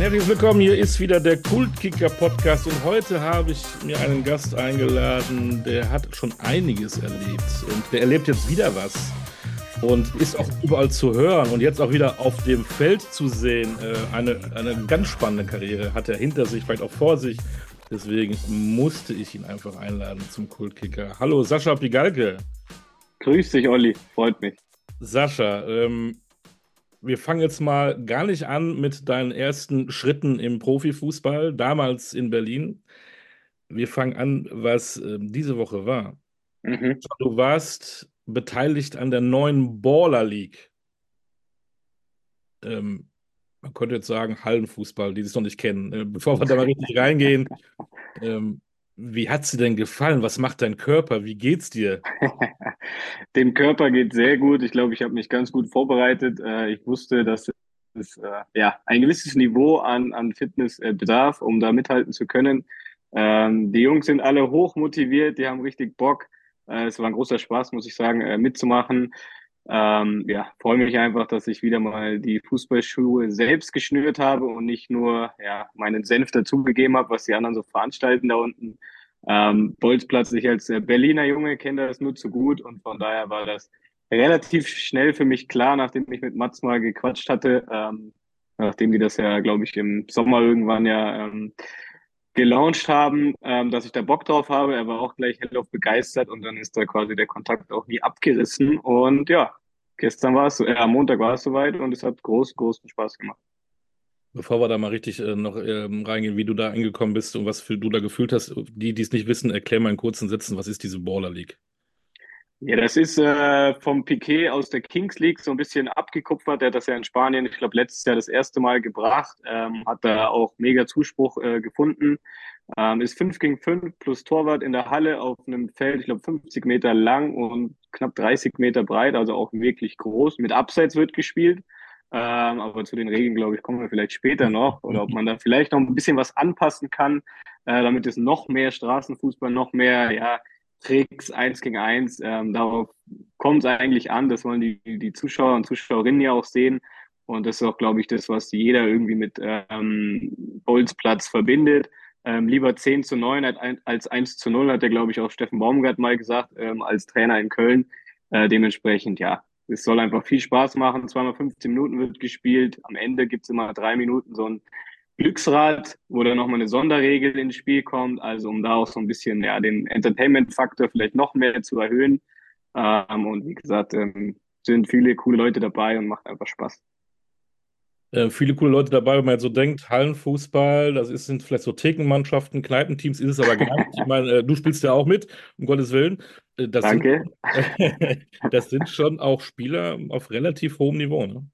Ein herzliches Willkommen, hier ist wieder der Kultkicker-Podcast und heute habe ich mir einen Gast eingeladen, der hat schon einiges erlebt und der erlebt jetzt wieder was und ist auch überall zu hören und jetzt auch wieder auf dem Feld zu sehen. Äh, eine, eine ganz spannende Karriere hat er hinter sich, vielleicht auch vor sich. Deswegen musste ich ihn einfach einladen zum Kultkicker. Hallo Sascha Pigalke. Grüß dich, Olli. Freut mich. Sascha, ähm, wir fangen jetzt mal gar nicht an mit deinen ersten Schritten im Profifußball, damals in Berlin. Wir fangen an, was äh, diese Woche war. Mhm. Du warst beteiligt an der neuen Baller League. Ähm, man könnte jetzt sagen, Hallenfußball, die es noch nicht kennen. Äh, bevor wir da mal richtig reingehen, ähm, wie hat sie denn gefallen? Was macht dein Körper? Wie geht's dir? Dem Körper geht sehr gut. Ich glaube, ich habe mich ganz gut vorbereitet. Äh, ich wusste, dass es äh, ja, ein gewisses Niveau an, an Fitness äh, bedarf, um da mithalten zu können. Ähm, die Jungs sind alle hoch motiviert, die haben richtig Bock. Es war ein großer Spaß, muss ich sagen, mitzumachen. Ähm, ja, freue mich einfach, dass ich wieder mal die Fußballschuhe selbst geschnürt habe und nicht nur ja, meinen Senf dazugegeben habe, was die anderen so veranstalten da unten. Ähm, Bolzplatz, ich als äh, Berliner Junge kenne das nur zu gut und von daher war das relativ schnell für mich klar, nachdem ich mit Mats mal gequatscht hatte, ähm, nachdem die das ja, glaube ich, im Sommer irgendwann ja ähm, gelauncht haben, ähm, dass ich da Bock drauf habe. Er war auch gleich hellauf begeistert und dann ist da quasi der Kontakt auch nie abgerissen. Und ja, gestern war es, äh, am Montag war es soweit und es hat groß, großen Spaß gemacht. Bevor wir da mal richtig äh, noch ähm, reingehen, wie du da angekommen bist und was für, du da gefühlt hast, die, die es nicht wissen, erklär mal in kurzen Sätzen, was ist diese Baller League? Ja, das ist äh, vom Piquet aus der Kings League so ein bisschen abgekupfert. Der hat das ja in Spanien, ich glaube, letztes Jahr das erste Mal gebracht, ähm, hat da auch mega Zuspruch äh, gefunden. Ähm, ist 5 gegen 5 plus Torwart in der Halle auf einem Feld, ich glaube, 50 Meter lang und knapp 30 Meter breit, also auch wirklich groß. Mit Abseits wird gespielt. Ähm, aber zu den Regeln, glaube ich, kommen wir vielleicht später noch. Oder ob man da vielleicht noch ein bisschen was anpassen kann, äh, damit es noch mehr Straßenfußball, noch mehr, ja, Tricks, eins gegen eins. Ähm, darauf kommt es eigentlich an. Das wollen die, die Zuschauer und Zuschauerinnen ja auch sehen. Und das ist auch, glaube ich, das, was jeder irgendwie mit ähm, Bolzplatz verbindet. Ähm, lieber 10 zu 9 als 1 zu 0, hat der, glaube ich, auch Steffen Baumgart mal gesagt, ähm, als Trainer in Köln. Äh, dementsprechend, ja, es soll einfach viel Spaß machen. Zweimal 15 Minuten wird gespielt. Am Ende gibt es immer drei Minuten so ein Glücksrad, wo dann nochmal eine Sonderregel ins Spiel kommt, also um da auch so ein bisschen ja, den Entertainment-Faktor vielleicht noch mehr zu erhöhen. Ähm, und wie gesagt, ähm, sind viele coole Leute dabei und macht einfach Spaß. Äh, viele coole Leute dabei, wenn man jetzt so denkt, Hallenfußball, das ist, sind vielleicht so Thekenmannschaften, Kneipenteams, ist es aber gar nicht. Ich meine, äh, du spielst ja auch mit, um Gottes Willen. Äh, das Danke. Sind, das sind schon auch Spieler auf relativ hohem Niveau, ne?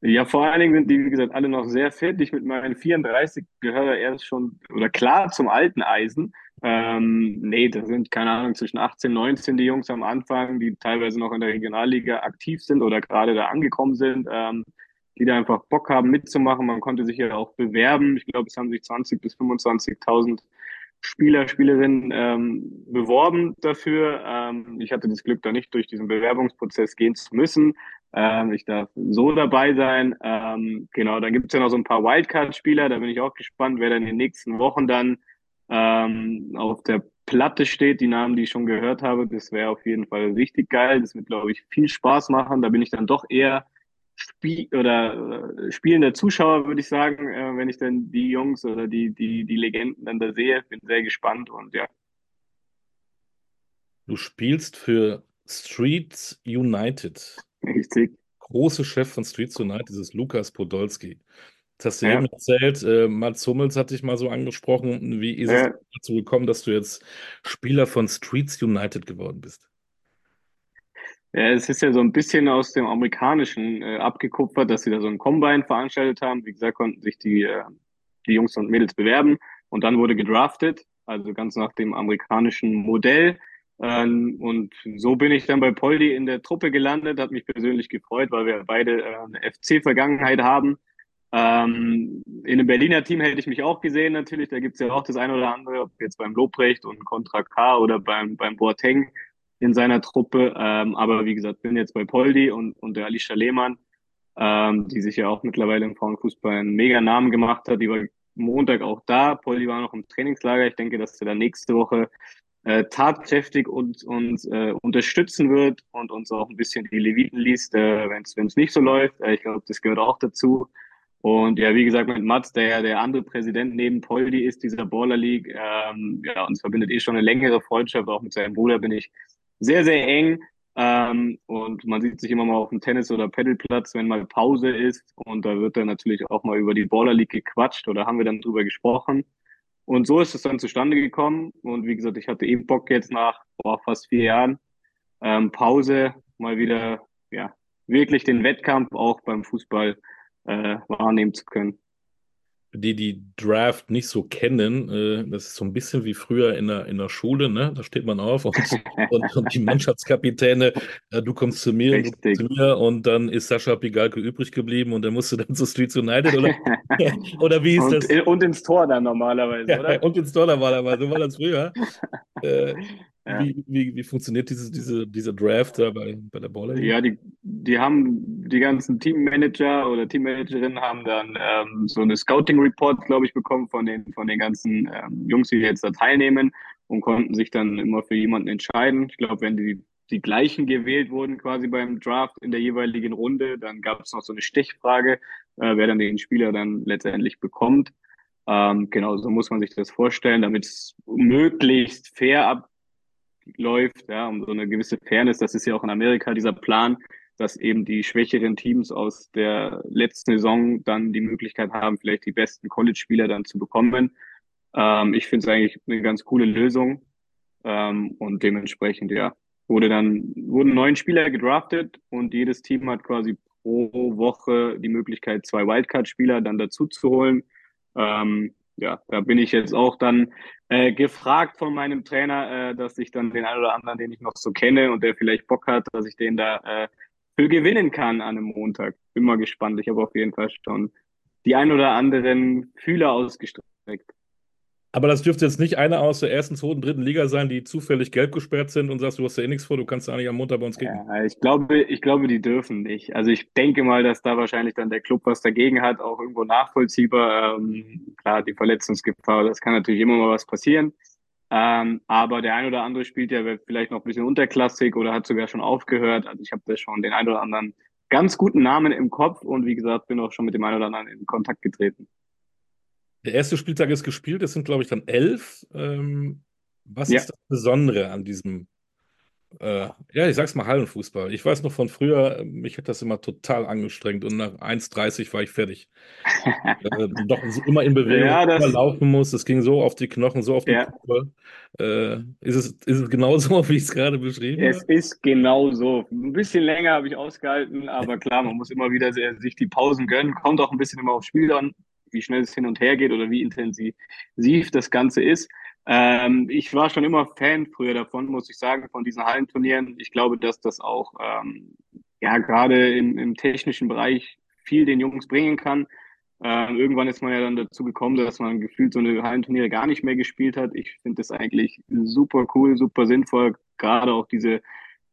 Ja, vor allen Dingen sind die, wie gesagt, alle noch sehr fit. Ich mit meinen 34 gehöre erst schon, oder klar zum alten Eisen. Ähm, nee, da sind, keine Ahnung, zwischen 18, 19 die Jungs am Anfang, die teilweise noch in der Regionalliga aktiv sind oder gerade da angekommen sind, ähm, die da einfach Bock haben mitzumachen. Man konnte sich ja auch bewerben. Ich glaube, es haben sich 20 bis 25.000 Spieler, Spielerinnen ähm, beworben dafür. Ähm, ich hatte das Glück, da nicht durch diesen Bewerbungsprozess gehen zu müssen. Ähm, ich darf so dabei sein. Ähm, genau, dann gibt es ja noch so ein paar Wildcard-Spieler. Da bin ich auch gespannt, wer dann in den nächsten Wochen dann ähm, auf der Platte steht. Die Namen, die ich schon gehört habe, das wäre auf jeden Fall richtig geil. Das wird, glaube ich, viel Spaß machen. Da bin ich dann doch eher Spiel oder äh, spielender Zuschauer, würde ich sagen, äh, wenn ich dann die Jungs oder die, die, die Legenden dann da sehe. Bin sehr gespannt und ja. Du spielst für Streets United. Richtig. Große Chef von Streets United ist Lukas Podolski. Das hast du ja. eben erzählt. Äh, Mats Hummels hat dich mal so angesprochen. Wie ist ja. es dazu gekommen, dass du jetzt Spieler von Streets United geworden bist? Ja, es ist ja so ein bisschen aus dem Amerikanischen äh, abgekupfert, dass sie da so ein Combine veranstaltet haben. Wie gesagt, konnten sich die, äh, die Jungs und Mädels bewerben und dann wurde gedraftet, also ganz nach dem amerikanischen Modell. Ähm, und so bin ich dann bei Poldi in der Truppe gelandet, hat mich persönlich gefreut, weil wir beide äh, eine FC-Vergangenheit haben. Ähm, in einem Berliner Team hätte ich mich auch gesehen natürlich, da gibt's ja auch das eine oder andere, ob jetzt beim Lobrecht und Contra K oder beim, beim Boateng in seiner Truppe. Ähm, aber wie gesagt, bin jetzt bei Poldi und, und der Alicia Lehmann. ähm, die sich ja auch mittlerweile im Frauenfußball einen mega Namen gemacht hat. Die war Montag auch da. Polly war noch im Trainingslager. Ich denke, dass er dann nächste Woche äh, tatkräftig uns, uns äh, unterstützen wird und uns auch ein bisschen die Leviten liest, äh, wenn es nicht so läuft. Äh, ich glaube, das gehört auch dazu. Und ja, wie gesagt, mit Mats, der ja der andere Präsident neben Poldi ist, dieser Baller League, ähm, ja, uns verbindet eh schon eine längere Freundschaft. Auch mit seinem Bruder bin ich sehr, sehr eng. Ähm, und man sieht sich immer mal auf dem Tennis- oder Pedalplatz, wenn mal Pause ist. Und da wird dann natürlich auch mal über die Baller League gequatscht oder haben wir dann drüber gesprochen. Und so ist es dann zustande gekommen. Und wie gesagt, ich hatte eben Bock jetzt nach boah, fast vier Jahren ähm, Pause mal wieder, ja, wirklich den Wettkampf auch beim Fußball äh, wahrnehmen zu können die die Draft nicht so kennen, äh, das ist so ein bisschen wie früher in der, in der Schule, ne? Da steht man auf und, und, und die Mannschaftskapitäne, äh, du kommst zu mir, du kommst zu mir und dann ist Sascha Pigalke übrig geblieben und dann musst du dann zu Streets United oder, oder wie ist und, das? Und ins Tor dann normalerweise, ja, oder? Und ins Tor normalerweise, so war das früher. Äh, ja. Wie, wie, wie funktioniert diese, diese, dieser Draft da bei, bei der Baller? Ja, die, die haben, die ganzen Teammanager oder Teammanagerinnen haben dann ähm, so eine Scouting-Report, glaube ich, bekommen von den, von den ganzen ähm, Jungs, die jetzt da teilnehmen und konnten sich dann immer für jemanden entscheiden. Ich glaube, wenn die, die gleichen gewählt wurden quasi beim Draft in der jeweiligen Runde, dann gab es noch so eine Stichfrage, äh, wer dann den Spieler dann letztendlich bekommt. Ähm, genau, so muss man sich das vorstellen, damit es möglichst fair ab läuft, ja, um so eine gewisse Fairness. Das ist ja auch in Amerika dieser Plan, dass eben die schwächeren Teams aus der letzten Saison dann die Möglichkeit haben, vielleicht die besten College-Spieler dann zu bekommen. Ähm, ich finde es eigentlich eine ganz coole Lösung. Ähm, und dementsprechend, ja, wurde dann, wurden neun Spieler gedraftet und jedes Team hat quasi pro Woche die Möglichkeit, zwei Wildcard-Spieler dann dazu zu holen. Ähm, ja, da bin ich jetzt auch dann äh, gefragt von meinem Trainer, äh, dass ich dann den einen oder anderen, den ich noch so kenne und der vielleicht Bock hat, dass ich den da äh, für gewinnen kann an einem Montag. Bin mal gespannt. Ich habe auf jeden Fall schon die ein oder anderen Fühler ausgestreckt. Aber das dürfte jetzt nicht einer aus der ersten, zweiten, dritten Liga sein, die zufällig gelb gesperrt sind und sagst, du hast ja eh nichts vor, du kannst ja nicht am Montag bei uns gehen. Ja, ich glaube, ich glaube, die dürfen nicht. Also ich denke mal, dass da wahrscheinlich dann der Club was dagegen hat, auch irgendwo nachvollziehbar. Ähm, klar, die Verletzungsgefahr, das kann natürlich immer mal was passieren. Ähm, aber der ein oder andere spielt ja vielleicht noch ein bisschen unterklassig oder hat sogar schon aufgehört. Also ich habe da schon den ein oder anderen ganz guten Namen im Kopf und wie gesagt, bin auch schon mit dem einen oder anderen in Kontakt getreten. Der erste Spieltag ist gespielt, es sind, glaube ich, dann elf. Ähm, was ja. ist das Besondere an diesem, äh, ja, ich sag's mal Hallenfußball? Ich weiß noch von früher, mich hat das immer total angestrengt und nach 1,30 war ich fertig. äh, doch immer in Bewegung, ja, das, immer laufen muss. Es ging so auf die Knochen, so auf die ja. Äh, ist, es, ist es genau so, wie ich es gerade beschrieben habe? Es ist genau so. Ein bisschen länger habe ich ausgehalten, aber klar, man muss immer wieder sehr, sich die Pausen gönnen. Kommt auch ein bisschen immer aufs Spiel an wie schnell es hin und her geht oder wie intensiv das Ganze ist. Ähm, ich war schon immer Fan früher davon, muss ich sagen, von diesen Hallenturnieren. Ich glaube, dass das auch ähm, ja gerade im, im technischen Bereich viel den Jungs bringen kann. Ähm, irgendwann ist man ja dann dazu gekommen, dass man gefühlt so eine Hallenturniere gar nicht mehr gespielt hat. Ich finde das eigentlich super cool, super sinnvoll, gerade auch diese,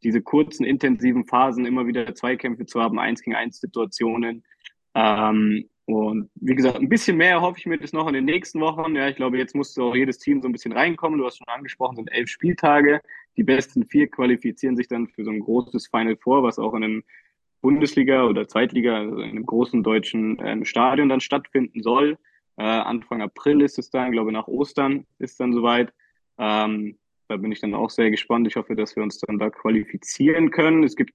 diese kurzen, intensiven Phasen, immer wieder Zweikämpfe zu haben, eins gegen eins Situationen. Ähm, und wie gesagt, ein bisschen mehr hoffe ich mir das noch in den nächsten Wochen. Ja, ich glaube, jetzt musste auch jedes Team so ein bisschen reinkommen. Du hast schon angesprochen, sind elf Spieltage. Die besten vier qualifizieren sich dann für so ein großes Final Four, was auch in einem Bundesliga oder Zweitliga, also in einem großen deutschen ähm, Stadion dann stattfinden soll. Äh, Anfang April ist es dann, glaube nach Ostern ist dann soweit. Ähm, da bin ich dann auch sehr gespannt. Ich hoffe, dass wir uns dann da qualifizieren können. Es gibt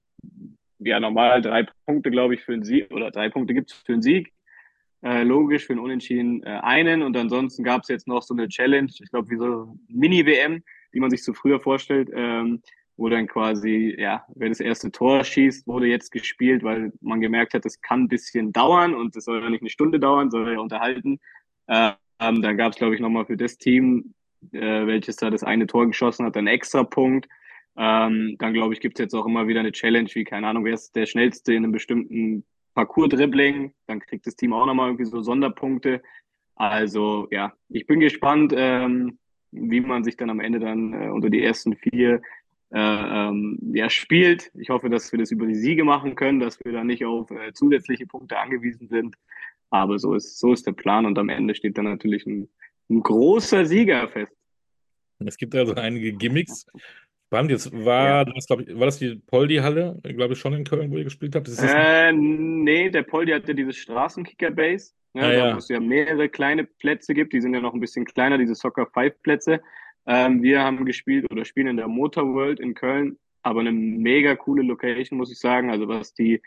ja normal drei Punkte, glaube ich, für einen Sieg oder drei Punkte gibt es für einen Sieg äh, logisch für einen Unentschieden äh, einen. Und ansonsten gab es jetzt noch so eine Challenge, ich glaube, wie so Mini-WM, die man sich so früher vorstellt, ähm, wo dann quasi, ja, wer das erste Tor schießt, wurde jetzt gespielt, weil man gemerkt hat, es kann ein bisschen dauern und es soll ja nicht eine Stunde dauern, soll ja unterhalten. Äh, ähm, dann gab es, glaube ich, nochmal für das Team, äh, welches da das eine Tor geschossen hat, einen extra Punkt. Ähm, dann, glaube ich, gibt es jetzt auch immer wieder eine Challenge, wie, keine Ahnung, wer ist der Schnellste in einem bestimmten Parcours-Dribbling, dann kriegt das Team auch nochmal irgendwie so Sonderpunkte. Also ja, ich bin gespannt, ähm, wie man sich dann am Ende dann äh, unter die ersten vier äh, ähm, ja, spielt. Ich hoffe, dass wir das über die Siege machen können, dass wir da nicht auf äh, zusätzliche Punkte angewiesen sind. Aber so ist, so ist der Plan und am Ende steht dann natürlich ein, ein großer Sieger fest. Es gibt also einige Gimmicks. Spannend, jetzt war, ja. das, glaub ich, war das die Poldi-Halle, glaube ich, schon in Köln, wo ihr gespielt habt? Das äh, nee, der Poldi hatte dieses Straßenkicker-Base, ja, ah, ja. wo es ja mehrere kleine Plätze gibt, die sind ja noch ein bisschen kleiner, diese Soccer-Five-Plätze. Ähm, wir haben gespielt oder spielen in der Motor World in Köln, aber eine mega coole Location, muss ich sagen. Also was die,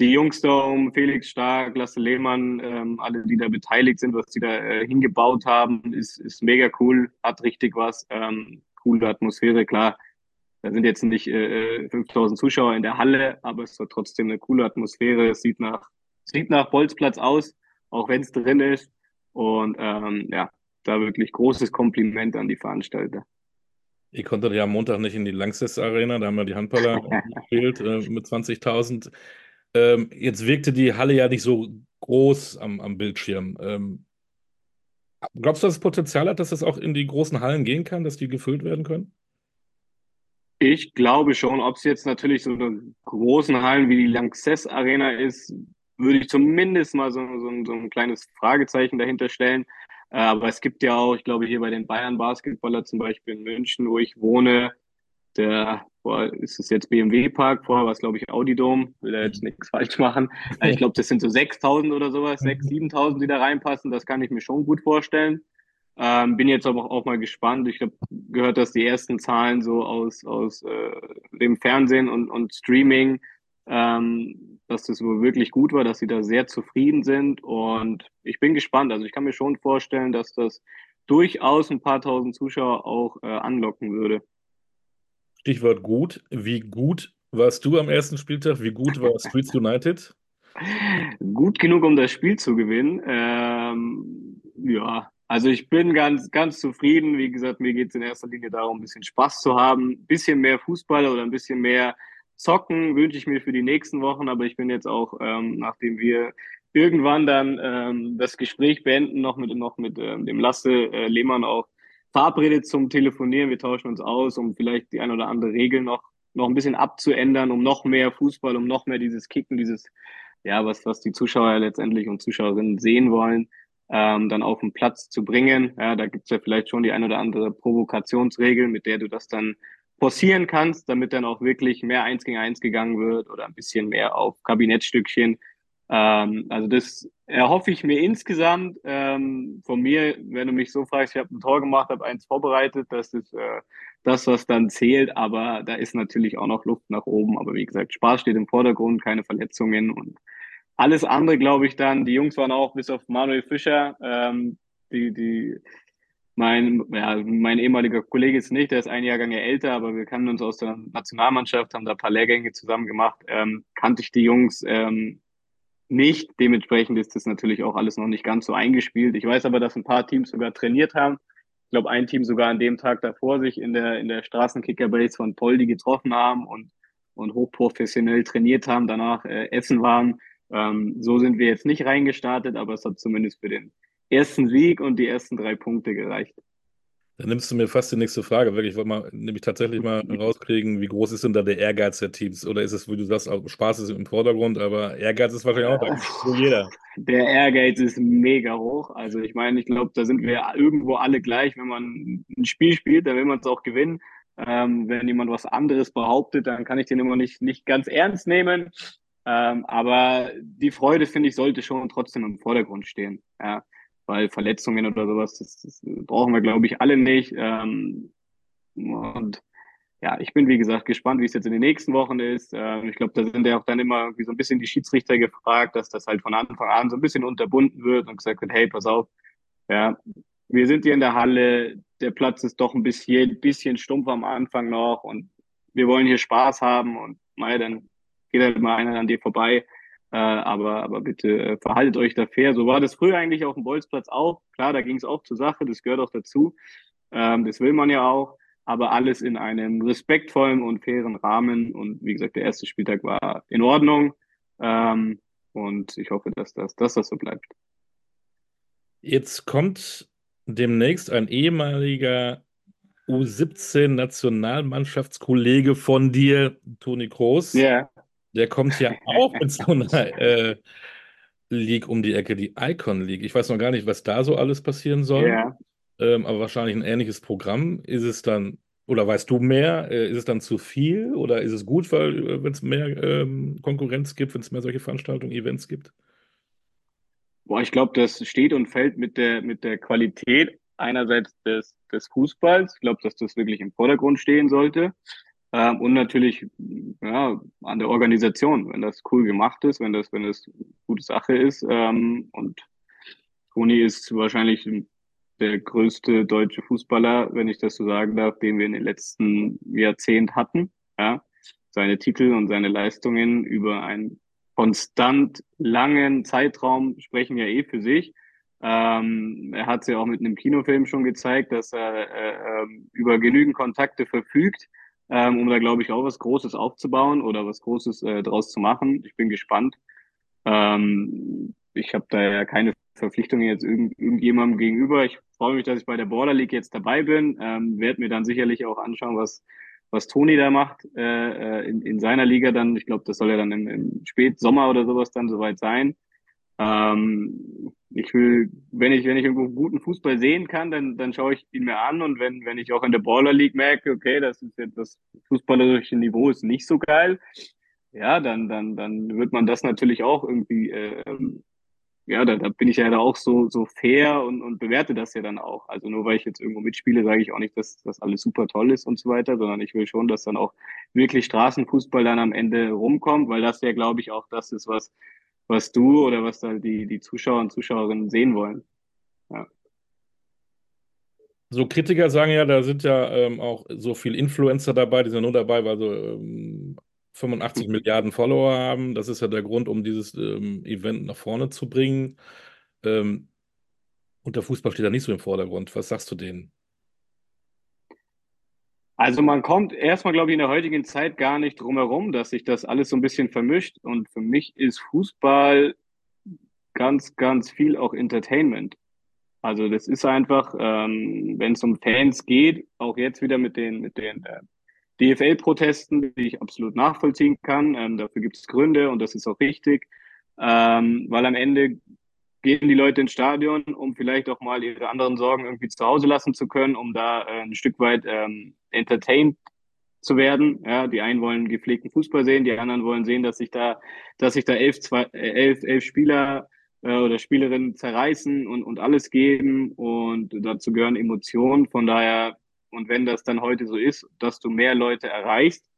die Jungs da um Felix Stark, Lasse Lehmann, ähm, alle, die da beteiligt sind, was die da äh, hingebaut haben, ist, ist mega cool, hat richtig was, ähm, coole Atmosphäre, klar. Da sind jetzt nicht äh, 5000 äh, Zuschauer in der Halle, aber es hat trotzdem eine coole Atmosphäre. Es sieht nach, sieht nach Bolzplatz aus, auch wenn es drin ist. Und ähm, ja, da wirklich großes Kompliment an die Veranstalter. Ihr konntet ja am Montag nicht in die Langsess Arena, da haben wir die Handballer gespielt äh, mit 20.000. Ähm, jetzt wirkte die Halle ja nicht so groß am, am Bildschirm. Ähm, glaubst du, dass es Potenzial hat, dass das auch in die großen Hallen gehen kann, dass die gefüllt werden können? Ich glaube schon. Ob es jetzt natürlich so eine großen Hallen wie die Lanxess Arena ist, würde ich zumindest mal so, so, so ein kleines Fragezeichen dahinter stellen. Äh, aber es gibt ja auch, ich glaube, hier bei den Bayern Basketballer zum Beispiel in München, wo ich wohne, der, boah, ist es jetzt BMW Park, vorher war es, glaube ich, Audi Dome, will da jetzt nichts falsch machen. Ich glaube, das sind so 6000 oder sowas, 6.000, 7.000, die da reinpassen, das kann ich mir schon gut vorstellen. Ähm, bin jetzt aber auch mal gespannt. Ich habe gehört, dass die ersten Zahlen so aus, aus äh, dem Fernsehen und, und Streaming ähm, dass das wohl wirklich gut war, dass sie da sehr zufrieden sind. Und ich bin gespannt. Also ich kann mir schon vorstellen, dass das durchaus ein paar tausend Zuschauer auch äh, anlocken würde. Stichwort gut. Wie gut warst du am ersten Spieltag? Wie gut war Streets United? Gut genug, um das Spiel zu gewinnen. Ähm, ja, also ich bin ganz, ganz zufrieden. Wie gesagt, mir geht es in erster Linie darum, ein bisschen Spaß zu haben, ein bisschen mehr Fußball oder ein bisschen mehr Zocken wünsche ich mir für die nächsten Wochen, aber ich bin jetzt auch, ähm, nachdem wir irgendwann dann ähm, das Gespräch beenden, noch mit, noch mit ähm, dem Lasse äh, Lehmann auch verabredet zum Telefonieren. Wir tauschen uns aus, um vielleicht die ein oder andere Regel noch, noch ein bisschen abzuändern, um noch mehr Fußball, um noch mehr dieses Kicken, dieses, ja, was, was die Zuschauer letztendlich und Zuschauerinnen sehen wollen, ähm, dann auf den Platz zu bringen. Ja, da gibt's ja vielleicht schon die ein oder andere Provokationsregel, mit der du das dann forcieren kannst, damit dann auch wirklich mehr eins gegen eins gegangen wird oder ein bisschen mehr auf Kabinettstückchen. Ähm, also das erhoffe ich mir insgesamt ähm, von mir, wenn du mich so fragst, ich habe ein Tor gemacht, habe eins vorbereitet, das ist äh, das, was dann zählt, aber da ist natürlich auch noch Luft nach oben. Aber wie gesagt, Spaß steht im Vordergrund, keine Verletzungen und alles andere, glaube ich dann. Die Jungs waren auch bis auf Manuel Fischer, ähm, die, die mein, ja, mein ehemaliger Kollege ist nicht, der ist ein Jahrgang älter, aber wir kannten uns aus der Nationalmannschaft, haben da ein paar Lehrgänge zusammen gemacht. Ähm, kannte ich die Jungs ähm, nicht. Dementsprechend ist das natürlich auch alles noch nicht ganz so eingespielt. Ich weiß aber, dass ein paar Teams sogar trainiert haben. Ich glaube, ein Team sogar an dem Tag davor sich in der, in der Straßenkickerbase von Poldi getroffen haben und, und hochprofessionell trainiert haben, danach äh, essen waren. Ähm, so sind wir jetzt nicht reingestartet, aber es hat zumindest für den ersten Sieg und die ersten drei Punkte gereicht. Dann nimmst du mir fast die nächste Frage weg. Ich wollte mal nämlich tatsächlich mal rauskriegen, wie groß ist denn da der Ehrgeiz der Teams? Oder ist es, wie du sagst, Spaß ist im Vordergrund, aber Ehrgeiz ist wahrscheinlich auch da. Jeder. Der Ehrgeiz ist mega hoch. Also ich meine, ich glaube, da sind wir irgendwo alle gleich. Wenn man ein Spiel spielt, dann will man es auch gewinnen. Ähm, wenn jemand was anderes behauptet, dann kann ich den immer nicht, nicht ganz ernst nehmen. Ähm, aber die Freude, finde ich, sollte schon trotzdem im Vordergrund stehen. Ja weil Verletzungen oder sowas, das, das brauchen wir, glaube ich, alle nicht. Ähm, und ja, ich bin, wie gesagt, gespannt, wie es jetzt in den nächsten Wochen ist. Ähm, ich glaube, da sind ja auch dann immer wie so ein bisschen die Schiedsrichter gefragt, dass das halt von Anfang an so ein bisschen unterbunden wird und gesagt wird, hey, pass auf, ja, wir sind hier in der Halle, der Platz ist doch ein bisschen, bisschen stumpf am Anfang noch und wir wollen hier Spaß haben und mal, dann geht halt mal einer an dir vorbei. Äh, aber, aber bitte äh, verhaltet euch da fair. So war das früher eigentlich auf dem Bolzplatz auch. Klar, da ging es auch zur Sache, das gehört auch dazu. Ähm, das will man ja auch. Aber alles in einem respektvollen und fairen Rahmen. Und wie gesagt, der erste Spieltag war in Ordnung. Ähm, und ich hoffe, dass das, dass das so bleibt. Jetzt kommt demnächst ein ehemaliger U17-Nationalmannschaftskollege von dir, Toni Kroos. Ja. Der kommt ja auch mit so einer äh, League um die Ecke, die Icon League. Ich weiß noch gar nicht, was da so alles passieren soll. Ja. Ähm, aber wahrscheinlich ein ähnliches Programm. Ist es dann, oder weißt du mehr? Äh, ist es dann zu viel oder ist es gut, weil äh, wenn es mehr ähm, Konkurrenz gibt, wenn es mehr solche Veranstaltungen, Events gibt? Boah, ich glaube, das steht und fällt mit der, mit der Qualität einerseits des, des Fußballs. Ich glaube, dass das wirklich im Vordergrund stehen sollte. Ähm, und natürlich ja, an der Organisation, wenn das cool gemacht ist, wenn das, wenn das eine gute Sache ist. Ähm, und Toni ist wahrscheinlich der größte deutsche Fußballer, wenn ich das so sagen darf, den wir in den letzten Jahrzehnten hatten. Ja? Seine Titel und seine Leistungen über einen konstant langen Zeitraum sprechen ja eh für sich. Ähm, er hat es ja auch mit einem Kinofilm schon gezeigt, dass er äh, ähm, über genügend Kontakte verfügt, ähm, um da, glaube ich, auch was Großes aufzubauen oder was Großes äh, draus zu machen. Ich bin gespannt. Ähm, ich habe da ja keine Verpflichtungen jetzt irgend, irgendjemandem gegenüber. Ich freue mich, dass ich bei der Border League jetzt dabei bin. Ähm, werde mir dann sicherlich auch anschauen, was, was Toni da macht äh, äh in, in seiner Liga dann. Ich glaube, das soll ja dann im, im Spätsommer oder sowas dann soweit sein. Ähm, ich will, wenn ich, wenn ich irgendwo guten Fußball sehen kann, dann, dann schaue ich ihn mir an und wenn, wenn ich auch in der Baller League merke, okay, das ist jetzt das fußballerische Niveau ist nicht so geil, ja, dann, dann, dann wird man das natürlich auch irgendwie, äh, ja, da, da bin ich ja da auch so, so fair und, und bewerte das ja dann auch. Also nur weil ich jetzt irgendwo mitspiele, sage ich auch nicht, dass das alles super toll ist und so weiter, sondern ich will schon, dass dann auch wirklich Straßenfußball dann am Ende rumkommt, weil das ja, glaube ich, auch das ist, was, was du oder was da die, die Zuschauer und Zuschauerinnen sehen wollen. Ja. So Kritiker sagen ja, da sind ja ähm, auch so viele Influencer dabei, die sind nur dabei, weil so ähm, 85 mhm. Milliarden Follower haben. Das ist ja der Grund, um dieses ähm, Event nach vorne zu bringen. Ähm, und der Fußball steht da nicht so im Vordergrund. Was sagst du denen? Also man kommt erstmal, glaube ich, in der heutigen Zeit gar nicht drum herum, dass sich das alles so ein bisschen vermischt. Und für mich ist Fußball ganz, ganz viel auch Entertainment. Also das ist einfach, ähm, wenn es um Fans geht, auch jetzt wieder mit den, mit den äh, DFL-Protesten, die ich absolut nachvollziehen kann. Ähm, dafür gibt es Gründe und das ist auch richtig, ähm, weil am Ende gehen die Leute ins Stadion, um vielleicht auch mal ihre anderen Sorgen irgendwie zu Hause lassen zu können, um da äh, ein Stück weit ähm, entertained zu werden. Ja, die einen wollen gepflegten Fußball sehen, die anderen wollen sehen, dass sich da, dass sich da elf, zwei, äh, elf, elf Spieler äh, oder Spielerinnen zerreißen und, und alles geben und dazu gehören Emotionen. Von daher, und wenn das dann heute so ist, dass du mehr Leute erreichst,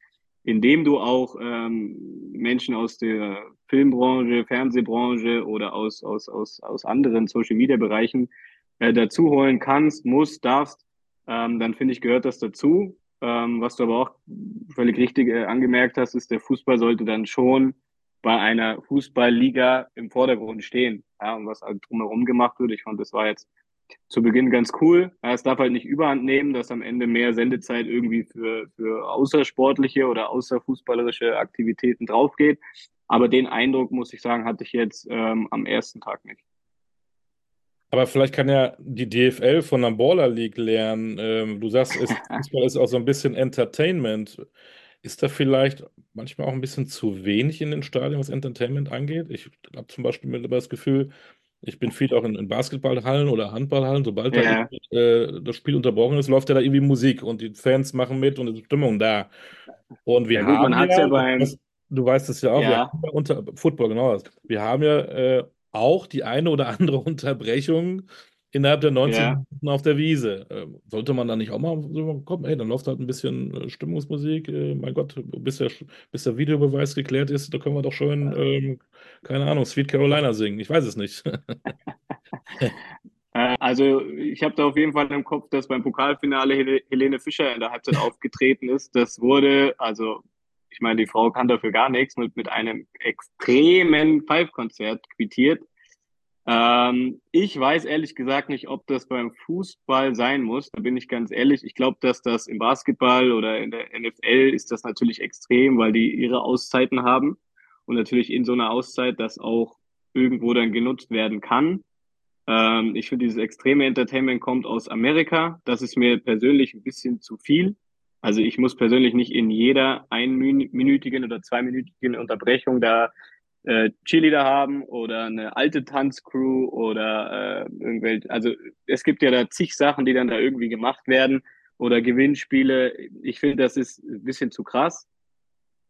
indem du auch ähm, Menschen aus der Filmbranche, Fernsehbranche oder aus, aus, aus, aus anderen Social-Media-Bereichen äh, dazu holen kannst, musst, darfst, ähm, dann finde ich, gehört das dazu. Ähm, was du aber auch völlig richtig äh, angemerkt hast, ist, der Fußball sollte dann schon bei einer Fußballliga im Vordergrund stehen. Ja, und was halt drumherum gemacht wird. Ich fand, das war jetzt zu Beginn ganz cool. Es darf halt nicht überhand nehmen, dass am Ende mehr Sendezeit irgendwie für, für außersportliche oder außerfußballerische Aktivitäten draufgeht. Aber den Eindruck, muss ich sagen, hatte ich jetzt ähm, am ersten Tag nicht. Aber vielleicht kann ja die DFL von der Baller League lernen. Ähm, du sagst, es, Fußball ist auch so ein bisschen Entertainment. Ist da vielleicht manchmal auch ein bisschen zu wenig in den Stadien, was Entertainment angeht? Ich habe zum Beispiel mittlerweile das Gefühl, ich bin viel auch in, in Basketballhallen oder Handballhallen. Sobald ja. da äh, das Spiel unterbrochen ist, läuft ja da irgendwie Musik und die Fans machen mit und es ist Stimmung da. Und wir ja, gut, haben man ja, ja beim, das, du weißt es ja auch, ja. unter Football genau Wir haben ja äh, auch die eine oder andere Unterbrechung innerhalb der 90 ja. Minuten auf der Wiese. Ähm, sollte man da nicht auch mal so kommen, ey, dann läuft halt ein bisschen äh, Stimmungsmusik. Äh, mein Gott, bis der, bis der Videobeweis geklärt ist, da können wir doch schön, ähm, keine Ahnung, Sweet Carolina singen. Ich weiß es nicht. Äh, also ich habe da auf jeden Fall im Kopf, dass beim Pokalfinale Helene Fischer in der Halbzeit aufgetreten ist. Das wurde, also ich meine, die Frau kann dafür gar nichts, mit, mit einem extremen Five-Konzert quittiert. Ähm, ich weiß ehrlich gesagt nicht, ob das beim Fußball sein muss. Da bin ich ganz ehrlich. Ich glaube, dass das im Basketball oder in der NFL ist das natürlich extrem, weil die ihre Auszeiten haben und natürlich in so einer Auszeit das auch irgendwo dann genutzt werden kann. Ähm, ich finde, dieses extreme Entertainment kommt aus Amerika. Das ist mir persönlich ein bisschen zu viel. Also ich muss persönlich nicht in jeder einminütigen oder zweiminütigen Unterbrechung da äh, Cheerleader haben oder eine alte Tanzcrew oder äh, irgendwelche. Also es gibt ja da zig Sachen, die dann da irgendwie gemacht werden oder Gewinnspiele. Ich finde, das ist ein bisschen zu krass.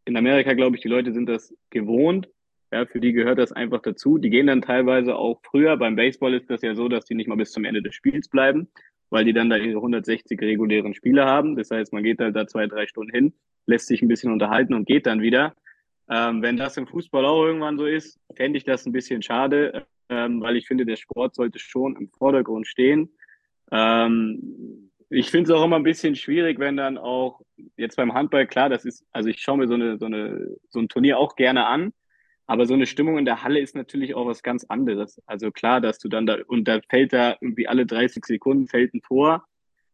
In Amerika, glaube ich, die Leute sind das gewohnt. Ja, für die gehört das einfach dazu. Die gehen dann teilweise auch früher. Beim Baseball ist das ja so, dass die nicht mal bis zum Ende des Spiels bleiben, weil die dann da ihre 160 regulären Spiele haben. Das heißt, man geht halt da zwei, drei Stunden hin, lässt sich ein bisschen unterhalten und geht dann wieder. Ähm, wenn das im Fußball auch irgendwann so ist, fände ich das ein bisschen schade, ähm, weil ich finde, der Sport sollte schon im Vordergrund stehen. Ähm, ich finde es auch immer ein bisschen schwierig, wenn dann auch jetzt beim Handball, klar, das ist, also ich schaue mir so, eine, so, eine, so ein Turnier auch gerne an, aber so eine Stimmung in der Halle ist natürlich auch was ganz anderes. Also klar, dass du dann da, und da fällt da irgendwie alle 30 Sekunden fällt ein Tor,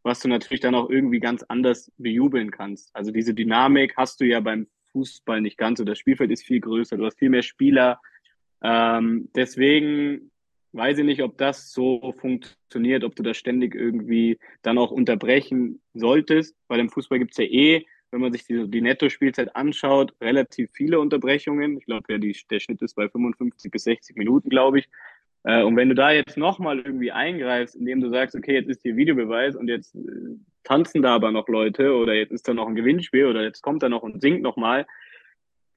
was du natürlich dann auch irgendwie ganz anders bejubeln kannst. Also diese Dynamik hast du ja beim Fußball nicht ganz so. Das Spielfeld ist viel größer, du hast viel mehr Spieler. Ähm, deswegen weiß ich nicht, ob das so funktioniert, ob du das ständig irgendwie dann auch unterbrechen solltest, weil im Fußball gibt's ja eh wenn man sich die, die Netto-Spielzeit anschaut, relativ viele Unterbrechungen. Ich glaube, ja, die, der Schnitt ist bei 55 bis 60 Minuten, glaube ich. Äh, und wenn du da jetzt nochmal irgendwie eingreifst, indem du sagst, okay, jetzt ist hier Videobeweis und jetzt äh, tanzen da aber noch Leute oder jetzt ist da noch ein Gewinnspiel oder jetzt kommt da noch und singt nochmal.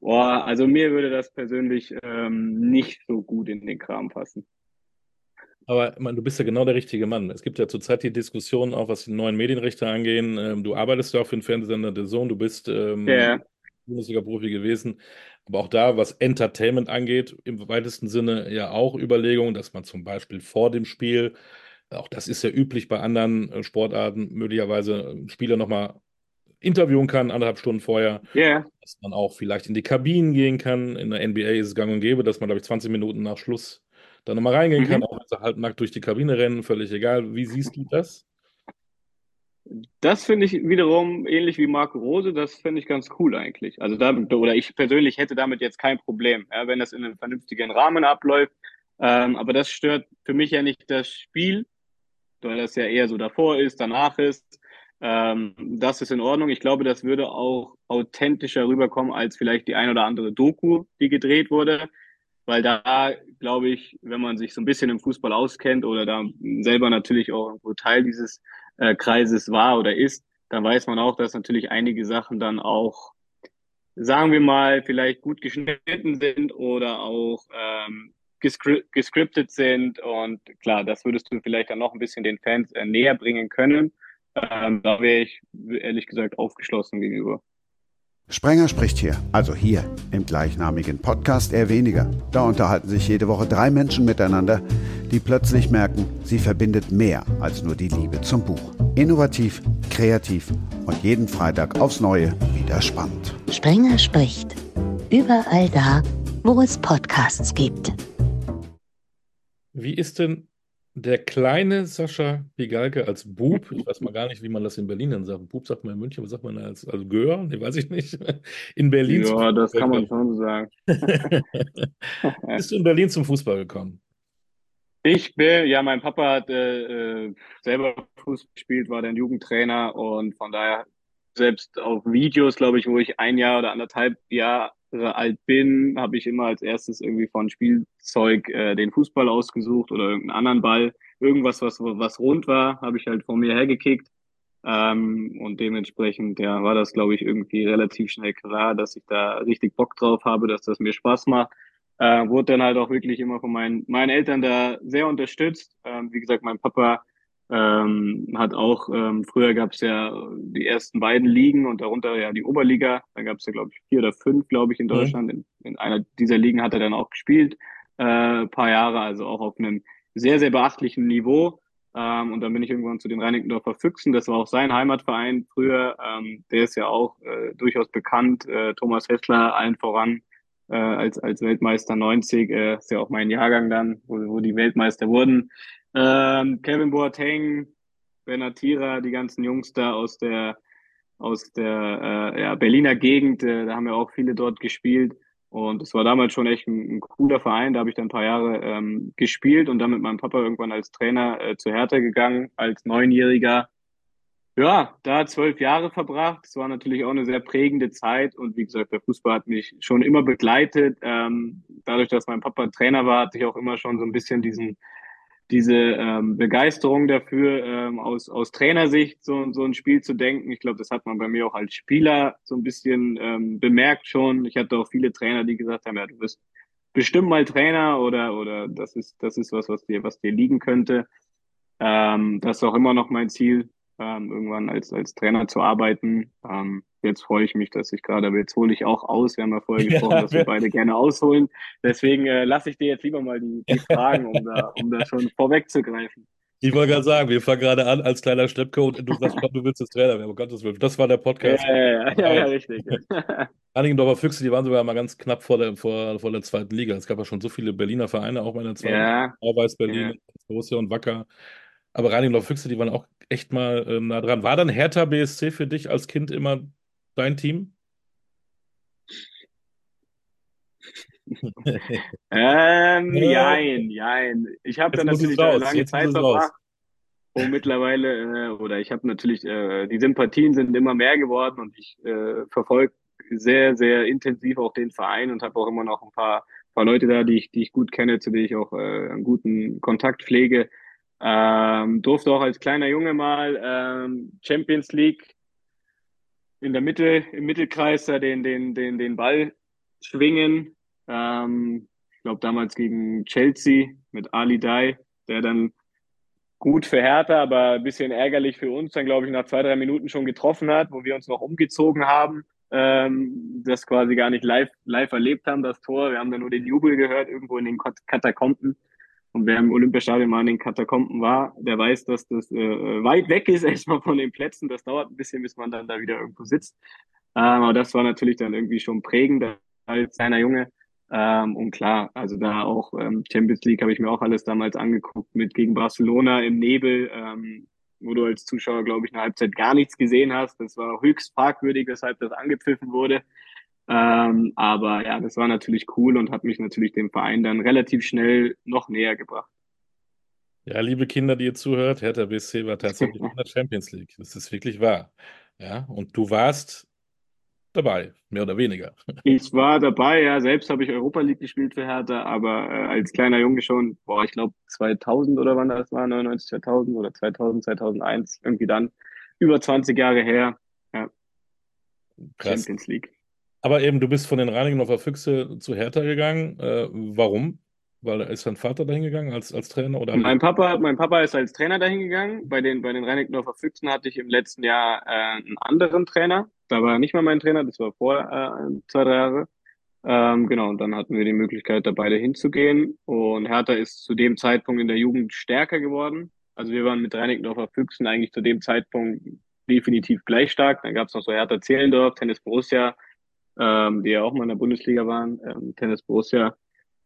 Boah, also mir würde das persönlich ähm, nicht so gut in den Kram passen. Aber meine, du bist ja genau der richtige Mann. Es gibt ja zurzeit die Diskussion, auch was die neuen Medienrechte angehen. Ähm, du arbeitest ja auch für den Fernsehsender The Zone, du bist ähm, yeah. Bundesliga-Profi gewesen. Aber auch da, was Entertainment angeht, im weitesten Sinne ja auch Überlegungen, dass man zum Beispiel vor dem Spiel, auch das ist ja üblich bei anderen äh, Sportarten, möglicherweise Spieler nochmal interviewen kann, anderthalb Stunden vorher. Yeah. Dass man auch vielleicht in die Kabinen gehen kann. In der NBA ist es gang und gäbe, dass man, glaube ich, 20 Minuten nach Schluss da nochmal reingehen mhm. kann, auch wenn sie halb nackt durch die Kabine rennen, völlig egal. Wie siehst du das? Das finde ich wiederum ähnlich wie Marco Rose, das finde ich ganz cool eigentlich. Also da, oder ich persönlich hätte damit jetzt kein Problem, ja, wenn das in einem vernünftigen Rahmen abläuft. Ähm, aber das stört für mich ja nicht das Spiel, weil das ja eher so davor ist, danach ist. Ähm, das ist in Ordnung. Ich glaube, das würde auch authentischer rüberkommen als vielleicht die ein oder andere Doku, die gedreht wurde weil da glaube ich, wenn man sich so ein bisschen im Fußball auskennt oder da selber natürlich auch irgendwo Teil dieses äh, Kreises war oder ist, dann weiß man auch, dass natürlich einige Sachen dann auch, sagen wir mal, vielleicht gut geschnitten sind oder auch ähm, gescri gescriptet sind. Und klar, das würdest du vielleicht dann noch ein bisschen den Fans äh, näher bringen können. Ähm, da wäre ich ehrlich gesagt aufgeschlossen gegenüber. Sprenger spricht hier, also hier im gleichnamigen Podcast eher weniger. Da unterhalten sich jede Woche drei Menschen miteinander, die plötzlich merken, sie verbindet mehr als nur die Liebe zum Buch. Innovativ, kreativ und jeden Freitag aufs Neue wieder spannend. Sprenger spricht. Überall da, wo es Podcasts gibt. Wie ist denn der kleine Sascha Pigalke als Bub, ich weiß mal gar nicht, wie man das in Berlin dann sagt. Bub sagt man in München, was sagt man als, als Gör? Nee, weiß ich nicht. In Berlin. Ja, das kann man schon sagen. Bist du in Berlin zum Fußball gekommen? Ich bin, ja, mein Papa hat äh, äh, selber Fußball gespielt, war dann Jugendtrainer und von daher selbst auf Videos, glaube ich, wo ich ein Jahr oder anderthalb Jahre alt bin, habe ich immer als erstes irgendwie von Spielzeug äh, den Fußball ausgesucht oder irgendeinen anderen Ball. Irgendwas, was, was rund war, habe ich halt vor mir hergekickt. Ähm, und dementsprechend ja, war das, glaube ich, irgendwie relativ schnell klar, dass ich da richtig Bock drauf habe, dass das mir Spaß macht. Äh, wurde dann halt auch wirklich immer von meinen, meinen Eltern da sehr unterstützt. Ähm, wie gesagt, mein Papa ähm, hat auch, ähm, früher gab es ja die ersten beiden Ligen und darunter ja die Oberliga. Da gab es ja, glaube ich, vier oder fünf, glaube ich, in mhm. Deutschland. Mhm. In, in, einer dieser Ligen hat er dann auch gespielt, äh, paar Jahre, also auch auf einem sehr, sehr beachtlichen Niveau. Ähm, und dann bin ich irgendwann zu den Reinickendorfer Füchsen. Das war auch sein Heimatverein früher. Ähm, der ist ja auch äh, durchaus bekannt. Äh, Thomas Hessler allen voran äh, als, als Weltmeister 90. Äh, ist ja auch mein Jahrgang dann, wo, wo die Weltmeister wurden. Ähm, Kevin Boateng, Benatira, die ganzen Jungs da aus der aus der äh, ja, Berliner Gegend, äh, da haben ja auch viele dort gespielt. Und es war damals schon echt ein, ein, cooler Verein. Da habe ich dann ein paar Jahre ähm, gespielt und dann mit meinem Papa irgendwann als Trainer äh, zu Hertha gegangen, als Neunjähriger. Ja, da zwölf Jahre verbracht. Es war natürlich auch eine sehr prägende Zeit. Und wie gesagt, der Fußball hat mich schon immer begleitet. Ähm, dadurch, dass mein Papa Trainer war, hatte ich auch immer schon so ein bisschen diesen diese ähm, Begeisterung dafür, ähm, aus, aus Trainersicht so, so ein Spiel zu denken. Ich glaube, das hat man bei mir auch als Spieler so ein bisschen ähm, bemerkt schon. Ich hatte auch viele Trainer, die gesagt haben, ja, du bist bestimmt mal Trainer oder, oder das ist, das ist was, was dir, was dir liegen könnte. Ähm, das ist auch immer noch mein Ziel, ähm, irgendwann als, als Trainer zu arbeiten. Ähm, jetzt freue ich mich, dass ich gerade, aber jetzt hole ich auch aus. Wir haben ja vorher gesprochen, ja, dass wir beide gerne ausholen. Deswegen äh, lasse ich dir jetzt lieber mal die, die Fragen, um da, um da schon vorwegzugreifen. Ich wollte gerade sagen, wir fangen gerade an als kleiner Schleppko und du sagst, du willst jetzt Trainer werden, um Gottes Willen. Das war der Podcast. Ja, ja, ja, ja, ja richtig. Einigendorfer Füchse, die waren sogar mal ganz knapp vor der, vor, vor der zweiten Liga. Es gab ja schon so viele Berliner Vereine, auch bei der zweiten ja. Weiß Berlin. Borussia und Wacker. Aber Reinigendorfer Füchse, die waren auch echt mal äh, nah dran. War dann Hertha BSC für dich als Kind immer dein Team? ähm, jein, jein. Ich habe dann natürlich eine lange Zeit verbracht. Und mittlerweile, äh, oder ich habe natürlich, äh, die Sympathien sind immer mehr geworden und ich äh, verfolge sehr, sehr intensiv auch den Verein und habe auch immer noch ein paar, paar Leute da, die ich, die ich gut kenne, zu denen ich auch äh, einen guten Kontakt pflege. Ähm, durfte auch als kleiner Junge mal ähm, Champions League in der Mitte, im Mittelkreis da den, den, den, den Ball schwingen. Ähm, ich glaube damals gegen Chelsea mit Ali Dai, der dann gut für Hertha, aber ein bisschen ärgerlich für uns, dann glaube ich nach zwei, drei Minuten schon getroffen hat, wo wir uns noch umgezogen haben, ähm, das quasi gar nicht live, live erlebt haben, das Tor. Wir haben dann nur den Jubel gehört, irgendwo in den Katakomben. Und wer im Olympiastadion mal in den Katakomben war, der weiß, dass das äh, weit weg ist erstmal von den Plätzen. Das dauert ein bisschen, bis man dann da wieder irgendwo sitzt. Ähm, aber das war natürlich dann irgendwie schon prägend als kleiner Junge. Ähm, und klar, also da auch ähm, Champions League habe ich mir auch alles damals angeguckt mit gegen Barcelona im Nebel, ähm, wo du als Zuschauer, glaube ich, eine Halbzeit gar nichts gesehen hast. Das war höchst fragwürdig, weshalb das angepfiffen wurde. Ähm, aber ja, das war natürlich cool und hat mich natürlich dem Verein dann relativ schnell noch näher gebracht. Ja, liebe Kinder, die ihr zuhört, Hertha BSC war tatsächlich in der Champions League. Das ist wirklich wahr. Ja, und du warst dabei, mehr oder weniger. Ich war dabei, ja. Selbst habe ich Europa League gespielt für Hertha, aber äh, als kleiner Junge schon, boah, ich glaube 2000 oder wann das war, 99, 2000 oder 2000, 2001, irgendwie dann. Über 20 Jahre her. Ja. Krass. Champions League. Aber eben, du bist von den Reinigendorfer Füchse zu Hertha gegangen. Äh, warum? Weil ist dein Vater dahin gegangen als, als Trainer? Oder mein, Papa, mein Papa ist als Trainer dahin gegangen. Bei den, bei den Reinigendorfer Füchsen hatte ich im letzten Jahr äh, einen anderen Trainer. Da war nicht mal mein Trainer, das war vor äh, zwei, drei Jahre. Ähm, genau, und dann hatten wir die Möglichkeit, da beide hinzugehen. Und Hertha ist zu dem Zeitpunkt in der Jugend stärker geworden. Also wir waren mit Reinigendorfer Füchsen eigentlich zu dem Zeitpunkt definitiv gleich stark. Dann gab es noch so Hertha Zehlendorf, Tennis Borussia, ähm, die ja auch mal in der Bundesliga waren, ähm, Tennis Borussia.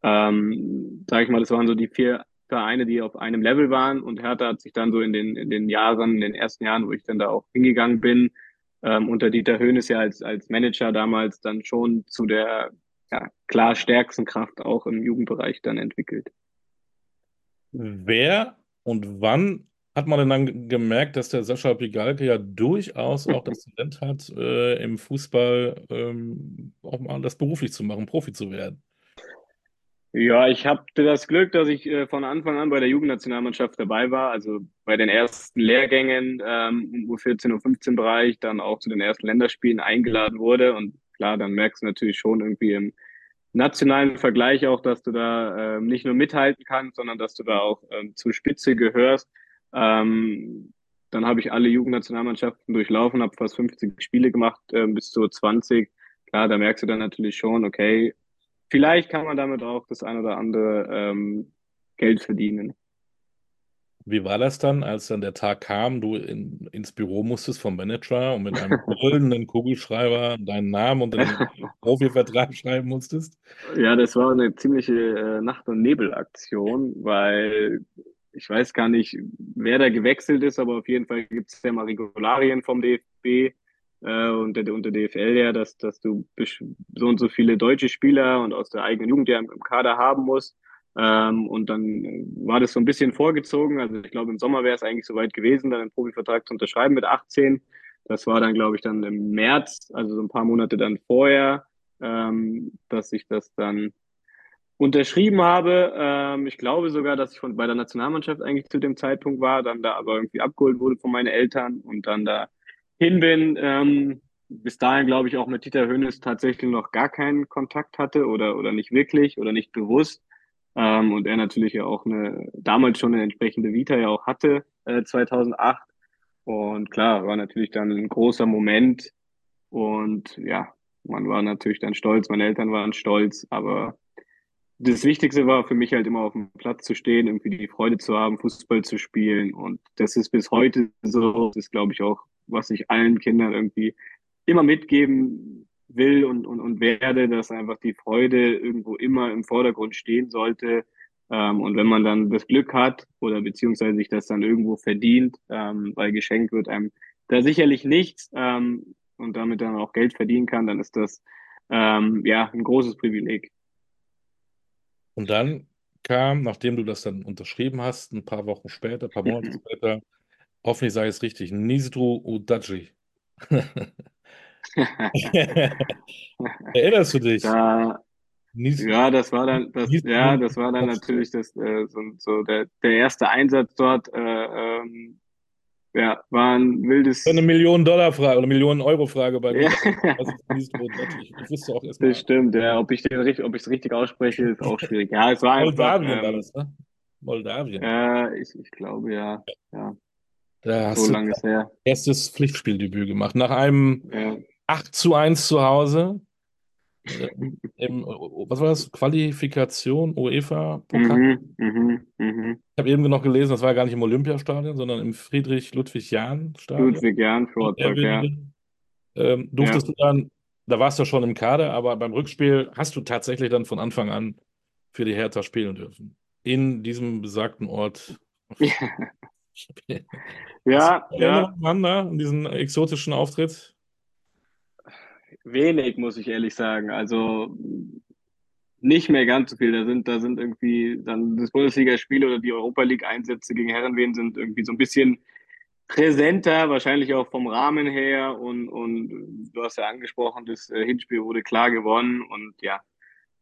Ähm, sag ich mal, das waren so die vier Vereine, die auf einem Level waren und Hertha hat sich dann so in den, in den Jahren, in den ersten Jahren, wo ich dann da auch hingegangen bin, ähm, unter Dieter Höhnes ja als, als Manager damals dann schon zu der ja, klar stärksten Kraft auch im Jugendbereich dann entwickelt. Wer und wann hat man denn dann gemerkt, dass der Sascha Pigalke ja durchaus auch das Talent hat, äh, im Fußball ähm, auch mal das beruflich zu machen, Profi zu werden? Ja, ich hatte das Glück, dass ich äh, von Anfang an bei der Jugendnationalmannschaft dabei war, also bei den ersten Lehrgängen ähm, um U14 und 15 Bereich, dann auch zu den ersten Länderspielen eingeladen wurde. Und klar, dann merkst du natürlich schon irgendwie im nationalen Vergleich auch, dass du da äh, nicht nur mithalten kannst, sondern dass du da auch ähm, zur Spitze gehörst. Ähm, dann habe ich alle Jugendnationalmannschaften durchlaufen, habe fast 50 Spiele gemacht, äh, bis zu 20. Klar, da merkst du dann natürlich schon, okay, vielleicht kann man damit auch das ein oder andere ähm, Geld verdienen. Wie war das dann, als dann der Tag kam, du in, ins Büro musstest vom Manager und mit einem goldenen Kugelschreiber deinen Namen und den Profivertrag schreiben musstest? Ja, das war eine ziemliche äh, Nacht- und Nebelaktion, weil ich weiß gar nicht, wer da gewechselt ist, aber auf jeden Fall gibt es ja mal Regularien vom DFB, äh, unter, unter DFL ja, dass, dass du so und so viele deutsche Spieler und aus der eigenen Jugend ja im, im Kader haben musst. Ähm, und dann war das so ein bisschen vorgezogen. Also ich glaube, im Sommer wäre es eigentlich soweit gewesen, dann einen Profivertrag zu unterschreiben mit 18. Das war dann, glaube ich, dann im März, also so ein paar Monate dann vorher, ähm, dass ich das dann unterschrieben habe. Ähm, ich glaube sogar, dass ich von bei der Nationalmannschaft eigentlich zu dem Zeitpunkt war, dann da aber irgendwie abgeholt wurde von meinen Eltern und dann da hin bin. Ähm, bis dahin, glaube ich, auch mit Dieter Hönes tatsächlich noch gar keinen Kontakt hatte oder, oder nicht wirklich oder nicht bewusst. Ähm, und er natürlich ja auch eine, damals schon eine entsprechende Vita ja auch hatte, äh, 2008. Und klar, war natürlich dann ein großer Moment. Und ja, man war natürlich dann stolz, meine Eltern waren stolz, aber das Wichtigste war für mich halt immer auf dem Platz zu stehen, irgendwie die Freude zu haben, Fußball zu spielen. Und das ist bis heute so. Das ist, glaube ich, auch, was ich allen Kindern irgendwie immer mitgeben will und, und, und werde, dass einfach die Freude irgendwo immer im Vordergrund stehen sollte. Ähm, und wenn man dann das Glück hat oder beziehungsweise sich das dann irgendwo verdient, ähm, weil geschenkt wird einem da sicherlich nichts ähm, und damit dann auch Geld verdienen kann, dann ist das ähm, ja ein großes Privileg. Und dann kam, nachdem du das dann unterschrieben hast, ein paar Wochen später, ein paar Monate später, hoffentlich sage ich es richtig, Nizru Udaji. Erinnerst du dich? Da, ja, das war dann, das, ja, das war dann natürlich das, äh, so, so der, der erste Einsatz dort. Äh, ähm, ja, war ein wildes. Eine Millionen-Dollar-Frage oder Millionen-Euro-Frage bei mir. Ja. ich, ich wusste auch erstmal. Das stimmt, ja. Ob ich es richtig ausspreche, ist auch schwierig. Ja, es war einfach. Moldawien ähm, war das, ne? Moldawien. Ja, ich, ich glaube, ja. ja. Da hast so lange ist her. Erstes Pflichtspieldebüt gemacht. Nach einem ja. 8 zu 1 zu Hause. Äh, Im, was war das? Qualifikation, UEFA-Pokal? Mhm, mh, mh. Ich habe eben noch gelesen, das war gar nicht im Olympiastadion, sondern im Friedrich-Ludwig-Jahn-Stadion. Ludwig-Jahn, Vortrag, ja. Ähm, durftest ja. du dann, da warst du schon im Kader, aber beim Rückspiel hast du tatsächlich dann von Anfang an für die Hertha spielen dürfen. In diesem besagten Ort. ja, ja. An, ne? an diesen exotischen Auftritt. Wenig, muss ich ehrlich sagen. Also nicht mehr ganz so viel. Da sind, da sind irgendwie dann das Bundesligaspiel oder die Europa League-Einsätze gegen Herrenwehen sind irgendwie so ein bisschen präsenter, wahrscheinlich auch vom Rahmen her. Und, und du hast ja angesprochen, das äh, Hinspiel wurde klar gewonnen. Und ja,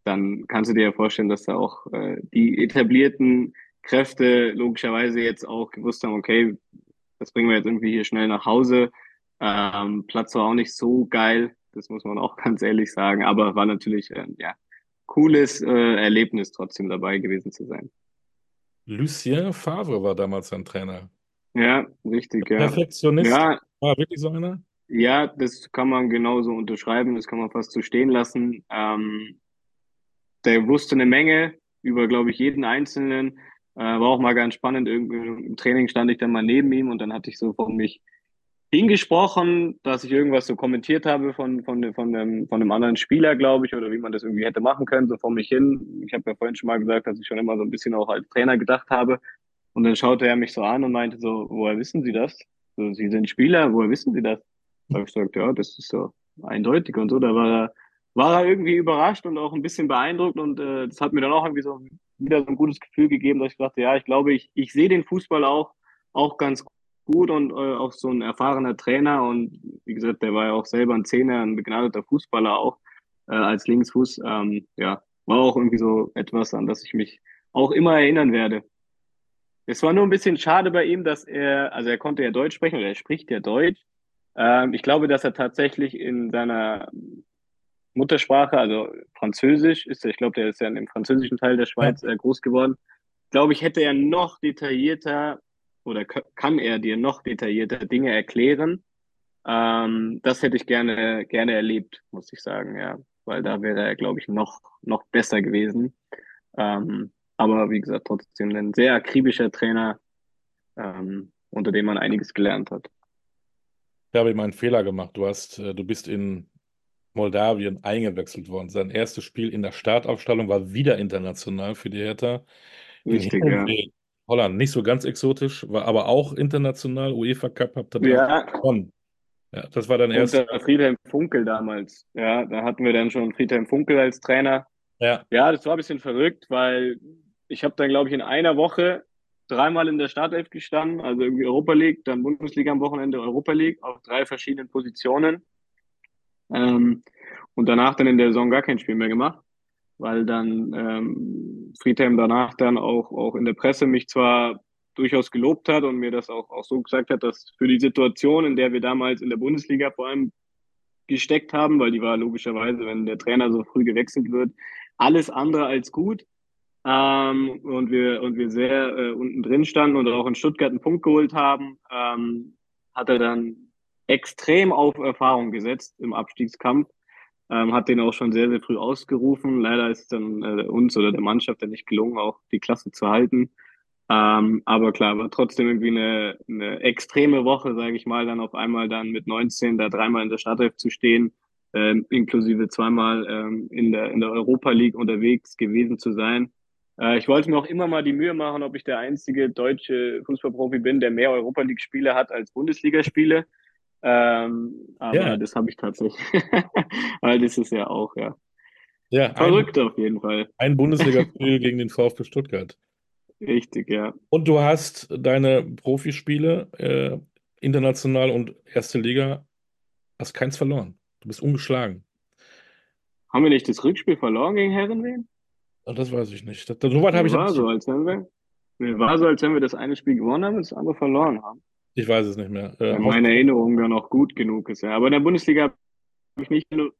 dann kannst du dir ja vorstellen, dass da auch äh, die etablierten Kräfte logischerweise jetzt auch gewusst haben, okay, das bringen wir jetzt irgendwie hier schnell nach Hause. Ähm, Platz war auch nicht so geil. Das muss man auch ganz ehrlich sagen. Aber war natürlich, äh, ja, cooles äh, Erlebnis trotzdem dabei gewesen zu sein. Lucien Favre war damals sein Trainer. Ja, richtig, ja. Perfektionist. Ja, war wirklich so einer? Ja, das kann man genauso unterschreiben, das kann man fast so stehen lassen. Ähm, der wusste eine Menge über, glaube ich, jeden Einzelnen. Äh, war auch mal ganz spannend. Irgendwie im Training stand ich dann mal neben ihm und dann hatte ich so von mich hingesprochen, dass ich irgendwas so kommentiert habe von, von, von, dem, von einem anderen Spieler, glaube ich, oder wie man das irgendwie hätte machen können, so vor mich hin. Ich habe ja vorhin schon mal gesagt, dass ich schon immer so ein bisschen auch als Trainer gedacht habe. Und dann schaute er mich so an und meinte so, woher wissen Sie das? So, Sie sind Spieler, woher wissen Sie das? Da habe ich gesagt, ja, das ist so eindeutig und so. Da war er, war er irgendwie überrascht und auch ein bisschen beeindruckt und äh, das hat mir dann auch irgendwie so wieder so ein gutes Gefühl gegeben, dass ich dachte, ja, ich glaube, ich, ich sehe den Fußball auch, auch ganz gut und äh, auch so ein erfahrener Trainer und wie gesagt, der war ja auch selber ein Zehner, ein begnadeter Fußballer auch äh, als Linksfuß. Ähm, ja, war auch irgendwie so etwas, an das ich mich auch immer erinnern werde. Es war nur ein bisschen schade bei ihm, dass er, also er konnte ja Deutsch sprechen oder er spricht ja Deutsch. Ähm, ich glaube, dass er tatsächlich in seiner Muttersprache, also Französisch ist er, ich glaube, der ist ja im französischen Teil der Schweiz äh, groß geworden. Glaube ich, hätte er noch detaillierter oder kann er dir noch detaillierter Dinge erklären? Ähm, das hätte ich gerne, gerne erlebt, muss ich sagen, ja. Weil da wäre er, glaube ich, noch, noch besser gewesen. Ähm, aber wie gesagt, trotzdem ein sehr akribischer Trainer, ähm, unter dem man einiges gelernt hat. Ich habe immer einen Fehler gemacht. Du hast, äh, du bist in Moldawien eingewechselt worden. Sein erstes Spiel in der Startaufstellung war wieder international für die Hertha. Richtig, ja. Holland, nicht so ganz exotisch, war aber auch international. UEFA Cup habt ihr ja. gewonnen. Ja, das war dann erst. Unter Friedhelm Funkel damals. Ja, da hatten wir dann schon Friedhelm Funkel als Trainer. Ja. Ja, das war ein bisschen verrückt, weil ich habe dann, glaube ich, in einer Woche dreimal in der Startelf gestanden, also irgendwie Europa League, dann Bundesliga am Wochenende, Europa League, auf drei verschiedenen Positionen. Ähm, und danach dann in der Saison gar kein Spiel mehr gemacht, weil dann ähm, Friedhelm danach dann auch, auch in der Presse mich zwar durchaus gelobt hat und mir das auch, auch so gesagt hat, dass für die Situation, in der wir damals in der Bundesliga vor allem gesteckt haben, weil die war logischerweise, wenn der Trainer so früh gewechselt wird, alles andere als gut. Ähm, und wir und wir sehr äh, unten drin standen und auch in Stuttgart einen Punkt geholt haben, ähm, hat er dann extrem auf Erfahrung gesetzt im Abstiegskampf. Ähm, hat den auch schon sehr, sehr früh ausgerufen. Leider ist dann äh, uns oder der Mannschaft dann nicht gelungen, auch die Klasse zu halten. Ähm, aber klar, war trotzdem irgendwie eine, eine extreme Woche, sage ich mal, dann auf einmal dann mit 19 da dreimal in der Startelf zu stehen, äh, inklusive zweimal ähm, in, der, in der Europa League unterwegs gewesen zu sein. Äh, ich wollte mir auch immer mal die Mühe machen, ob ich der einzige deutsche Fußballprofi bin, der mehr Europa League-Spiele hat als Bundesligaspiele. Ähm, aber ja. das habe ich tatsächlich. Weil das ist ja auch, ja. Ja, verrückt ein, auf jeden Fall. Ein Bundesligaspiel gegen den VfB Stuttgart. Richtig, ja. Und du hast deine Profispiele, äh, international und erste Liga, hast keins verloren. Du bist ungeschlagen. Haben wir nicht das Rückspiel verloren gegen Herrenwehen? Das weiß ich nicht. Das, so weit habe ich war so, als wenn wir, war so, als wenn wir das eine Spiel gewonnen haben und das andere verloren haben. Ich weiß es nicht mehr. Äh, meine Erinnerung ja noch gut genug ist. Ja. Aber in der Bundesliga habe ich nicht, du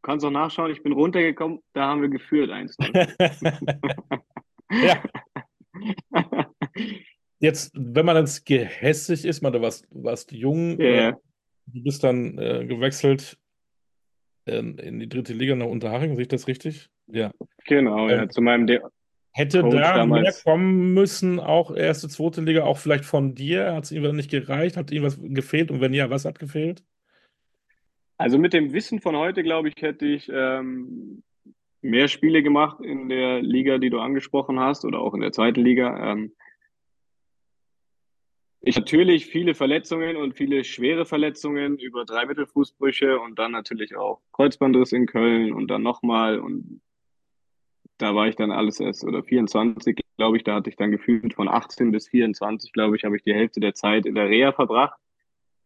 kannst auch nachschauen, ich bin runtergekommen, da haben wir geführt eins. ja. Jetzt, wenn man jetzt gehässig ist, man, du warst, warst jung, yeah. äh, du bist dann äh, gewechselt in, in, die dritte Liga nach Unterhaching, sehe ich das richtig? Ja. Genau, ja, ähm, zu meinem De Hätte Coach da damals. mehr kommen müssen, auch erste, zweite Liga, auch vielleicht von dir? Hat es ihm nicht gereicht? Hat ihm was gefehlt? Und wenn ja, was hat gefehlt? Also mit dem Wissen von heute, glaube ich, hätte ich ähm, mehr Spiele gemacht in der Liga, die du angesprochen hast, oder auch in der zweiten Liga. Ähm, ich natürlich viele Verletzungen und viele schwere Verletzungen über drei Mittelfußbrüche und dann natürlich auch Kreuzbandriss in Köln und dann nochmal und da war ich dann alles erst, oder 24, glaube ich, da hatte ich dann gefühlt von 18 bis 24, glaube ich, habe ich die Hälfte der Zeit in der Reha verbracht.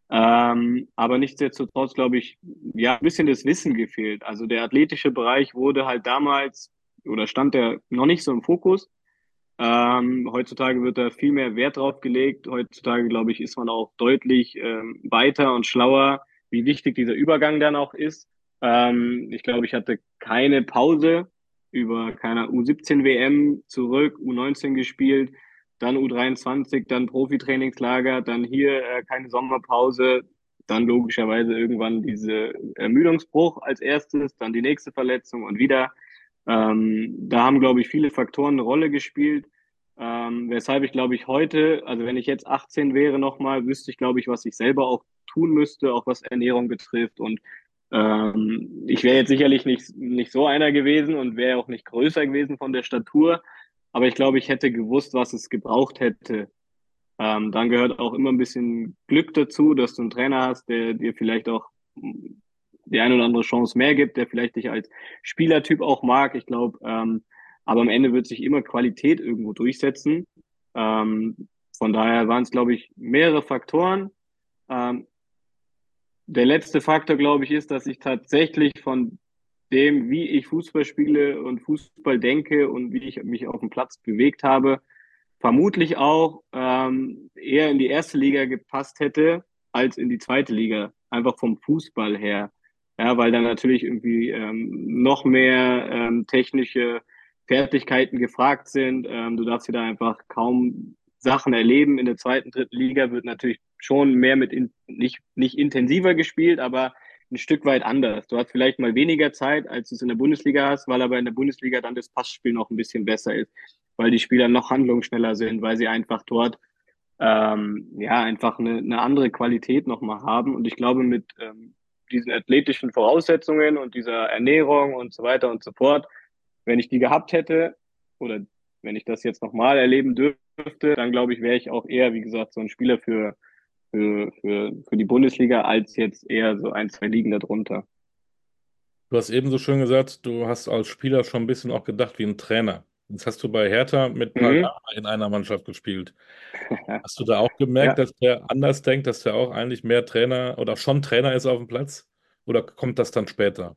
Ähm, aber nichtsdestotrotz, glaube ich, ja, ein bisschen das Wissen gefehlt. Also der athletische Bereich wurde halt damals oder stand der noch nicht so im Fokus. Ähm, heutzutage wird da viel mehr Wert drauf gelegt. Heutzutage, glaube ich, ist man auch deutlich ähm, weiter und schlauer, wie wichtig dieser Übergang dann auch ist. Ähm, ich glaube, ich hatte keine Pause über keine U17 WM zurück, U19 gespielt, dann U23, dann Profitrainingslager, dann hier äh, keine Sommerpause, dann logischerweise irgendwann diese Ermüdungsbruch als erstes, dann die nächste Verletzung und wieder. Ähm, da haben, glaube ich, viele Faktoren eine Rolle gespielt. Ähm, weshalb ich, glaube ich, heute, also wenn ich jetzt 18 wäre nochmal, wüsste ich, glaube ich, was ich selber auch tun müsste, auch was Ernährung betrifft und ähm, ich wäre jetzt sicherlich nicht, nicht so einer gewesen und wäre auch nicht größer gewesen von der Statur, aber ich glaube, ich hätte gewusst, was es gebraucht hätte. Ähm, dann gehört auch immer ein bisschen Glück dazu, dass du einen Trainer hast, der dir vielleicht auch die eine oder andere Chance mehr gibt, der vielleicht dich als Spielertyp auch mag. Ich glaube, ähm, aber am Ende wird sich immer Qualität irgendwo durchsetzen. Ähm, von daher waren es, glaube ich, mehrere Faktoren. Ähm, der letzte Faktor, glaube ich, ist, dass ich tatsächlich von dem, wie ich Fußball spiele und Fußball denke und wie ich mich auf dem Platz bewegt habe, vermutlich auch ähm, eher in die erste Liga gepasst hätte als in die zweite Liga, einfach vom Fußball her. Ja, weil dann natürlich irgendwie ähm, noch mehr ähm, technische Fertigkeiten gefragt sind. Ähm, du darfst hier da einfach kaum Sachen erleben. In der zweiten, dritten Liga wird natürlich schon mehr mit in, nicht, nicht intensiver gespielt, aber ein Stück weit anders. Du hast vielleicht mal weniger Zeit, als du es in der Bundesliga hast, weil aber in der Bundesliga dann das Passspiel noch ein bisschen besser ist, weil die Spieler noch handlungsschneller sind, weil sie einfach dort ähm, ja einfach eine, eine andere Qualität nochmal haben. Und ich glaube, mit ähm, diesen athletischen Voraussetzungen und dieser Ernährung und so weiter und so fort, wenn ich die gehabt hätte oder wenn ich das jetzt nochmal erleben dürfte, dann glaube ich, wäre ich auch eher, wie gesagt, so ein Spieler für für, für, für die Bundesliga als jetzt eher so ein, zwei Ligen darunter. Du hast eben so schön gesagt, du hast als Spieler schon ein bisschen auch gedacht wie ein Trainer. Jetzt hast du bei Hertha mit Mhm. In einer Mannschaft gespielt. Hast du da auch gemerkt, Ja. dass der anders denkt, dass der auch eigentlich mehr Trainer oder schon Trainer ist auf dem Platz? Oder kommt das dann später?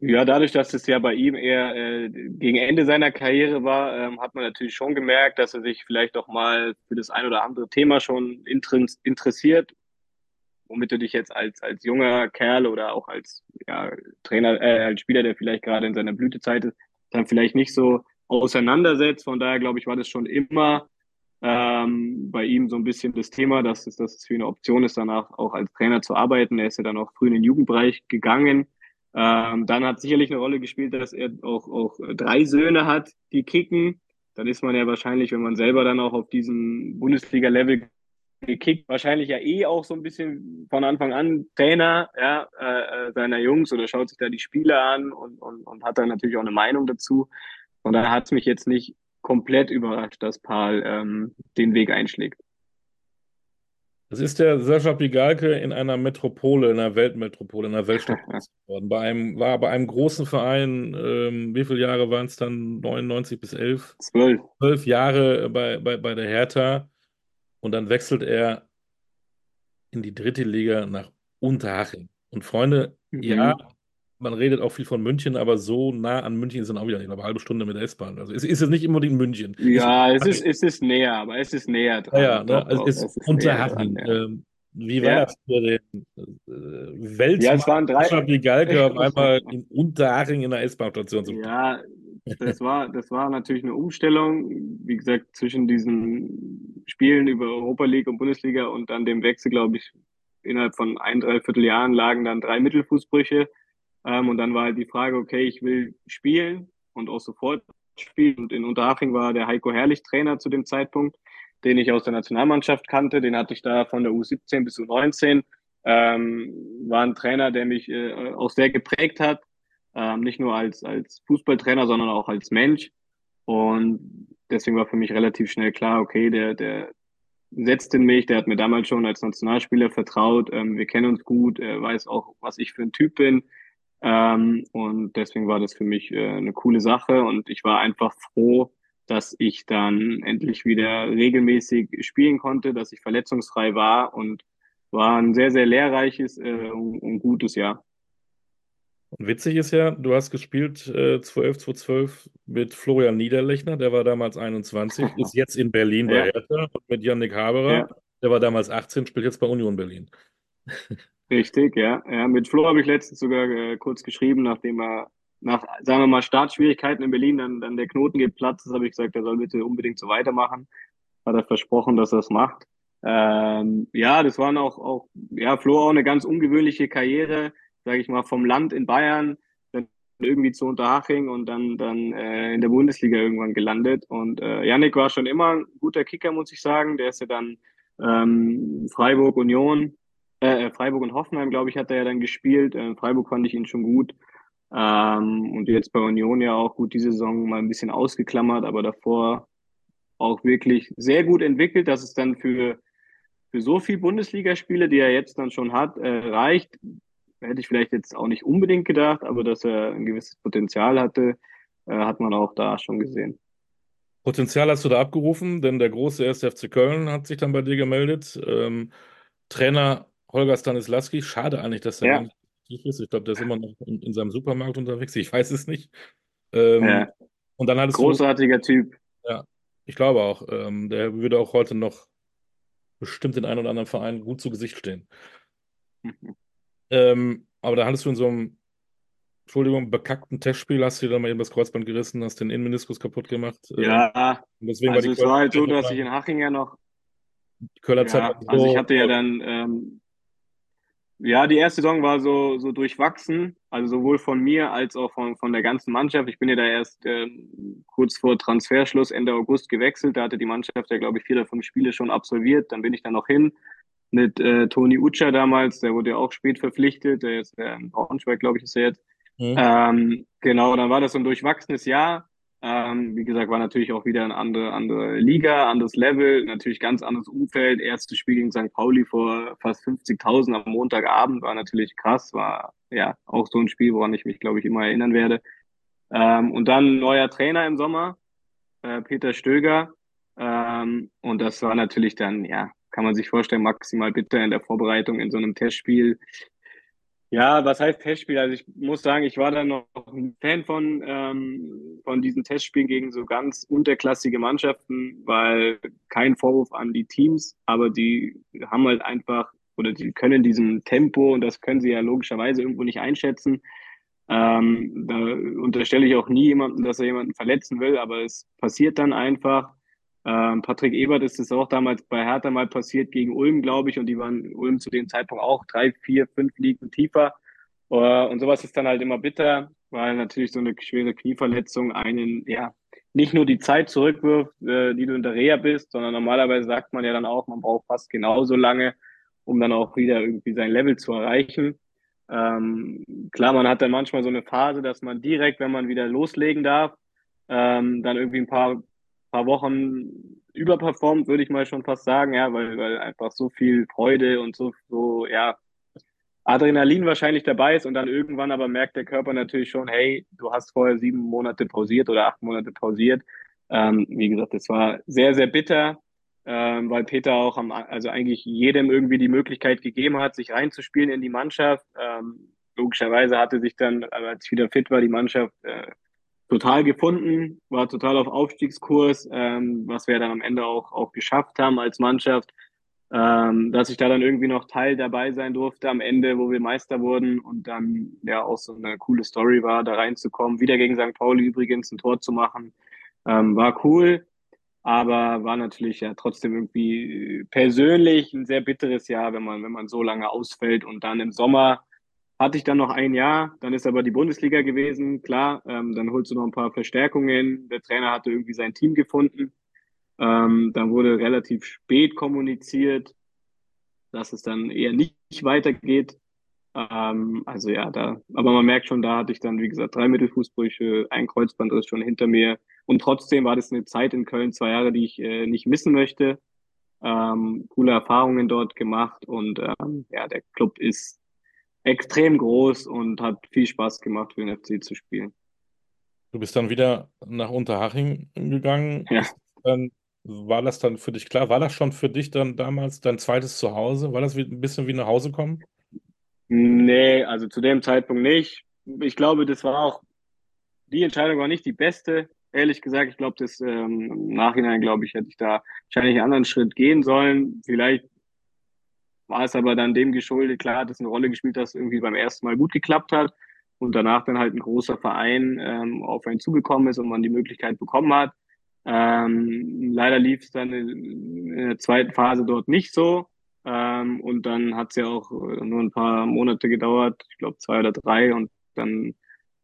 Ja, dadurch, dass es ja bei ihm eher äh, gegen Ende seiner Karriere war, ähm, hat man natürlich schon gemerkt, dass er sich vielleicht auch mal für das ein oder andere Thema schon interess interessiert, womit du dich jetzt als, als junger Kerl oder auch als ja, Trainer, äh, als Spieler, der vielleicht gerade in seiner Blütezeit ist, dann vielleicht nicht so auseinandersetzt. Von daher, glaube ich, war das schon immer ähm, bei ihm so ein bisschen das Thema, dass es, dass es für eine Option ist, danach auch als Trainer zu arbeiten. Er ist ja dann auch früh in den Jugendbereich gegangen. Ähm, dann hat sicherlich eine Rolle gespielt, dass er auch, auch drei Söhne hat, die kicken. Dann ist man ja wahrscheinlich, wenn man selber dann auch auf diesem Bundesliga-Level gekickt, wahrscheinlich ja eh auch so ein bisschen von Anfang an Trainer ja, äh, seiner Jungs oder schaut sich da die Spiele an und, und, und hat dann natürlich auch eine Meinung dazu. Und da hat es mich jetzt nicht komplett überrascht, dass Paul ähm, den Weg einschlägt. Das ist der Sascha Pigalke in einer Metropole, in einer Weltmetropole, in einer Weltstadt geworden. Bei einem, war bei einem großen Verein, ähm, wie viele Jahre waren es dann? 99 bis 11? Zwölf. Zwölf Jahre bei, bei, bei der Hertha. Und dann wechselt er in die dritte Liga nach Unterhaching. Und Freunde, Mhm. ja, man redet auch viel von München, aber so nah an München ist dann auch wieder nicht, eine halbe Stunde mit der S-Bahn. Also es ist jetzt nicht unbedingt München. Ja, es ist, es ist näher, aber es ist näher Ja, dran. ja, ne? Also es ist dran, Unterhaching. ja. Ähm, wie war Ja. das für den äh, Ja. Weltmeister Pigalke auf einmal in Unterhaching in der S-Bahn-Station zu? Ja, das war, das war natürlich eine Umstellung, wie gesagt, zwischen diesen Spielen über Europa League und Bundesliga und dann dem Wechsel, glaube ich, innerhalb von ein, dreiviertel Jahren lagen dann drei Mittelfußbrüche. Ähm, und dann war halt die Frage, okay, ich will spielen und auch sofort spielen. Und in Unterhaching war der Heiko Herrlich Trainer zu dem Zeitpunkt, den ich aus der Nationalmannschaft kannte. Den hatte ich da von der U17 bis U19. Ähm, war ein Trainer, der mich äh, auch sehr geprägt hat. Ähm, nicht nur als, als Fußballtrainer, sondern auch als Mensch. Und deswegen war für mich relativ schnell klar, okay, der, der setzt in mich, der hat mir damals schon als Nationalspieler vertraut. Ähm, wir kennen uns gut, er weiß auch, was ich für ein Typ bin. Ähm, und deswegen war das für mich äh, eine coole Sache. Und ich war einfach froh, dass ich dann endlich wieder regelmäßig spielen konnte, dass ich verletzungsfrei war und war ein sehr, sehr lehrreiches äh, und, gutes Jahr. Und witzig ist ja, du hast gespielt äh, 2011, 2012 mit Florian Niederlechner, der war damals 21, ist jetzt in Berlin bei Ja. Hertha und mit Yannick Haberer, Ja. der war damals 18, spielt jetzt bei Union Berlin. Richtig, ja. ja mit Flo habe ich letztens sogar äh, kurz geschrieben, nachdem er nach, sagen wir mal, Startschwierigkeiten in Berlin dann, dann der Knoten geplatzt ist, habe ich gesagt, er soll bitte unbedingt so weitermachen. Hat er versprochen, dass er es macht. Ähm, ja, das waren auch, auch, ja, Flo auch eine ganz ungewöhnliche Karriere, sage ich mal, vom Land in Bayern, dann irgendwie zu Unterhaching und dann, dann äh, in der Bundesliga irgendwann gelandet. Und äh, Yannick war schon immer ein guter Kicker, muss ich sagen. Der ist ja dann ähm, Freiburg Union, äh, Freiburg und Hoffenheim, glaube ich, hat er ja dann gespielt. Äh, Freiburg fand ich ihn schon gut. Ähm, und jetzt bei Union ja auch gut diese Saison mal ein bisschen ausgeklammert, aber davor auch wirklich sehr gut entwickelt, dass es dann für, für so viel Bundesligaspiele, die er jetzt dann schon hat, äh, reicht. Hätte ich vielleicht jetzt auch nicht unbedingt gedacht, aber dass er ein gewisses Potenzial hatte, äh, hat man auch da schon gesehen. Potenzial hast du da abgerufen, denn der große 1. FC Köln hat sich dann bei dir gemeldet. Ähm, Trainer Holger Stanislawski, schade eigentlich, dass er Ja. nicht ist. Ich glaube, der ist immer noch in, in seinem Supermarkt unterwegs. Ich weiß es nicht. Ähm, Ja. Und dann hattest du, Großartiger Typ. ich glaube auch, ähm, der würde auch heute noch bestimmt den einen oder anderen Verein gut zu Gesicht stehen. Ähm, aber da hattest du in so einem, Entschuldigung, bekackten Testspiel, hast du dir dann mal eben das Kreuzband gerissen, hast den Innenmeniskus kaputt gemacht. Äh, Ja, und deswegen also war es die war halt so, dass ich in Haching ja noch Kölner Zeit Ja, war also so- ich hatte ja dann, ähm, ja, die erste Saison war so, so durchwachsen, also sowohl von mir als auch von, von der ganzen Mannschaft. Ich bin ja da erst ähm, kurz vor Transferschluss Ende August gewechselt. Da hatte die Mannschaft ja, glaube ich, vier oder fünf Spiele schon absolviert. Dann bin ich da noch hin mit äh, Toni Utscher damals, der wurde ja auch spät verpflichtet. Der ist äh, in Braunschweig, glaube ich, ist er jetzt. Mhm. Ähm, genau, dann war das so ein durchwachsenes Jahr. Ähm, wie gesagt, war natürlich auch wieder eine andere, andere Liga, anderes Level, natürlich ganz anderes Umfeld. Erstes Spiel gegen St. Pauli vor fast 50.000 am Montagabend war natürlich krass, war ja auch so ein Spiel, woran ich mich, glaube ich, immer erinnern werde. Ähm, und dann neuer Trainer im Sommer, äh, Peter Stöger. Ähm, und das war natürlich dann, ja, kann man sich vorstellen, maximal bitter in der Vorbereitung in so einem Testspiel. Ja, was heißt Testspiel? Also ich muss sagen, ich war dann noch ein Fan von, ähm, von diesen Testspielen gegen so ganz unterklassige Mannschaften, weil kein Vorwurf an die Teams, aber die haben halt einfach oder die können diesem Tempo und das können sie ja logischerweise irgendwo nicht einschätzen. Ähm, da unterstelle ich auch nie jemanden, dass er jemanden verletzen will, aber es passiert dann einfach. Ähm, Patrick Ebert ist es auch damals bei Hertha mal passiert gegen Ulm, glaube ich, und die waren Ulm zu dem Zeitpunkt auch drei, vier, fünf Ligen tiefer. Uh, und sowas ist dann halt immer bitter, weil natürlich so eine schwere Knieverletzung einen, ja, nicht nur die Zeit zurückwirft, äh, die du in der Reha bist, sondern normalerweise sagt man ja dann auch, man braucht fast genauso lange, um dann auch wieder irgendwie sein Level zu erreichen. Ähm, klar, man hat dann manchmal so eine Phase, dass man direkt, wenn man wieder loslegen darf, ähm, dann irgendwie ein paar paar Wochen überperformt, würde ich mal schon fast sagen, ja, weil, weil einfach so viel Freude und so, so, ja, Adrenalin wahrscheinlich dabei ist und dann irgendwann aber merkt der Körper natürlich schon, hey, du hast vorher sieben Monate pausiert oder acht Monate pausiert. Ähm, wie gesagt, das war sehr, sehr bitter, ähm, weil Peter auch am, also eigentlich jedem irgendwie die Möglichkeit gegeben hat, sich reinzuspielen in die Mannschaft. Ähm, logischerweise hatte sich dann, als ich wieder fit war, die Mannschaft äh, total gefunden, war total auf Aufstiegskurs, ähm, was wir dann am Ende auch, auch geschafft haben als Mannschaft. Ähm, dass ich da dann irgendwie noch Teil dabei sein durfte am Ende, wo wir Meister wurden und dann ja auch so eine coole Story war, da reinzukommen, wieder gegen St. Pauli übrigens ein Tor zu machen, ähm, war cool, aber war natürlich ja trotzdem irgendwie persönlich ein sehr bitteres Jahr, wenn man wenn man so lange ausfällt und dann im Sommer hatte ich dann noch ein Jahr, dann ist aber die Bundesliga gewesen, klar, ähm, dann holst du noch ein paar Verstärkungen. Der Trainer hatte irgendwie sein Team gefunden. Ähm, dann wurde relativ spät kommuniziert, dass es dann eher nicht weitergeht. Ähm, also ja, da, aber man merkt schon, da hatte ich dann, wie gesagt, drei Mittelfußbrüche, ein Kreuzbandriss schon hinter mir. Und trotzdem war das eine Zeit in Köln, zwei Jahre, die ich äh, nicht missen möchte. Ähm, coole Erfahrungen dort gemacht und ähm, ja, der Club ist extrem groß und hat viel Spaß gemacht für den FC zu spielen. Du bist dann wieder nach Unterhaching gegangen. Ja. Dann, war das dann für dich klar? War das schon für dich dann damals dein zweites Zuhause? War das wie, ein bisschen wie nach Hause kommen? Nee, also zu dem Zeitpunkt nicht. Ich glaube, das war auch, die Entscheidung war nicht die beste. Ehrlich gesagt, ich glaube, das ähm, im Nachhinein, glaube ich, hätte ich da wahrscheinlich einen anderen Schritt gehen sollen. Vielleicht war es aber dann dem geschuldet, klar hat es eine Rolle gespielt, dass es irgendwie beim ersten Mal gut geklappt hat und danach dann halt ein großer Verein ähm, auf einen zugekommen ist und man die Möglichkeit bekommen hat. Ähm, leider lief es dann in, der zweiten Phase dort nicht so. Ähm, und dann hat es ja auch nur ein paar Monate gedauert, ich glaube zwei oder drei, und dann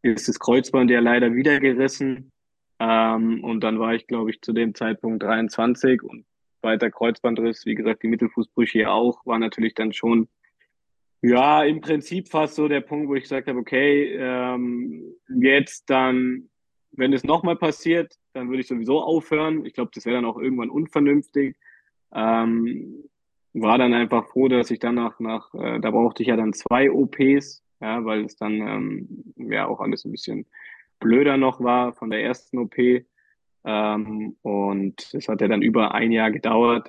ist das Kreuzband ja leider wieder gerissen. Ähm, und dann war ich, glaube ich, zu dem Zeitpunkt 23 und weiter Kreuzbandriss, wie gesagt, die Mittelfußbrüche hier auch, war natürlich dann schon, ja, im Prinzip fast so der Punkt, wo ich gesagt habe, okay, ähm, jetzt dann, wenn es nochmal passiert, dann würde ich sowieso aufhören. Ich glaube, das wäre dann auch irgendwann unvernünftig. Ähm, war dann einfach froh, dass ich dann nach, nach äh, da brauchte ich ja dann zwei OPs, ja, weil es dann ähm, ja auch alles ein bisschen blöder noch war von der ersten OP. Ähm, und es hat ja dann über ein Jahr gedauert.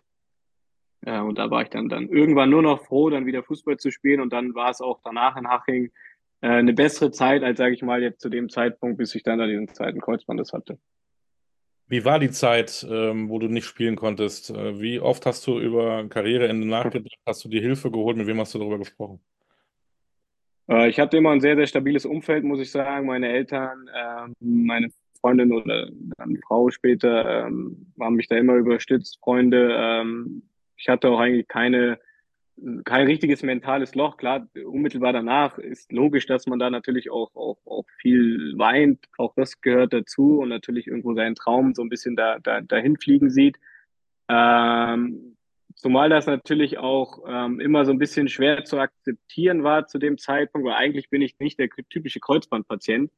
Äh, und da war ich dann, dann irgendwann nur noch froh, dann wieder Fußball zu spielen. Und dann war es auch danach in Haching äh, eine bessere Zeit, als sage ich mal jetzt zu dem Zeitpunkt, bis ich dann da diesen zweiten Kreuzbandes hatte. Wie war die Zeit, ähm, wo du nicht spielen konntest? Äh, wie oft hast du über Karriereende nachgedacht? Hast du dir Hilfe geholt? Mit wem hast du darüber gesprochen? Äh, ich hatte immer ein sehr, sehr stabiles Umfeld, muss ich sagen. Meine Eltern, äh, meine Freundin oder dann Frau später ähm, haben mich da immer überstützt, Freunde. Ähm, ich hatte auch eigentlich keine, kein richtiges mentales Loch. Klar, unmittelbar danach ist logisch, dass man da natürlich auch, auch, auch viel weint. Auch das gehört dazu und natürlich irgendwo seinen Traum so ein bisschen da, da, dahin fliegen sieht. Ähm, zumal das natürlich auch ähm, immer so ein bisschen schwer zu akzeptieren war zu dem Zeitpunkt, weil eigentlich bin ich nicht der typische Kreuzbandpatient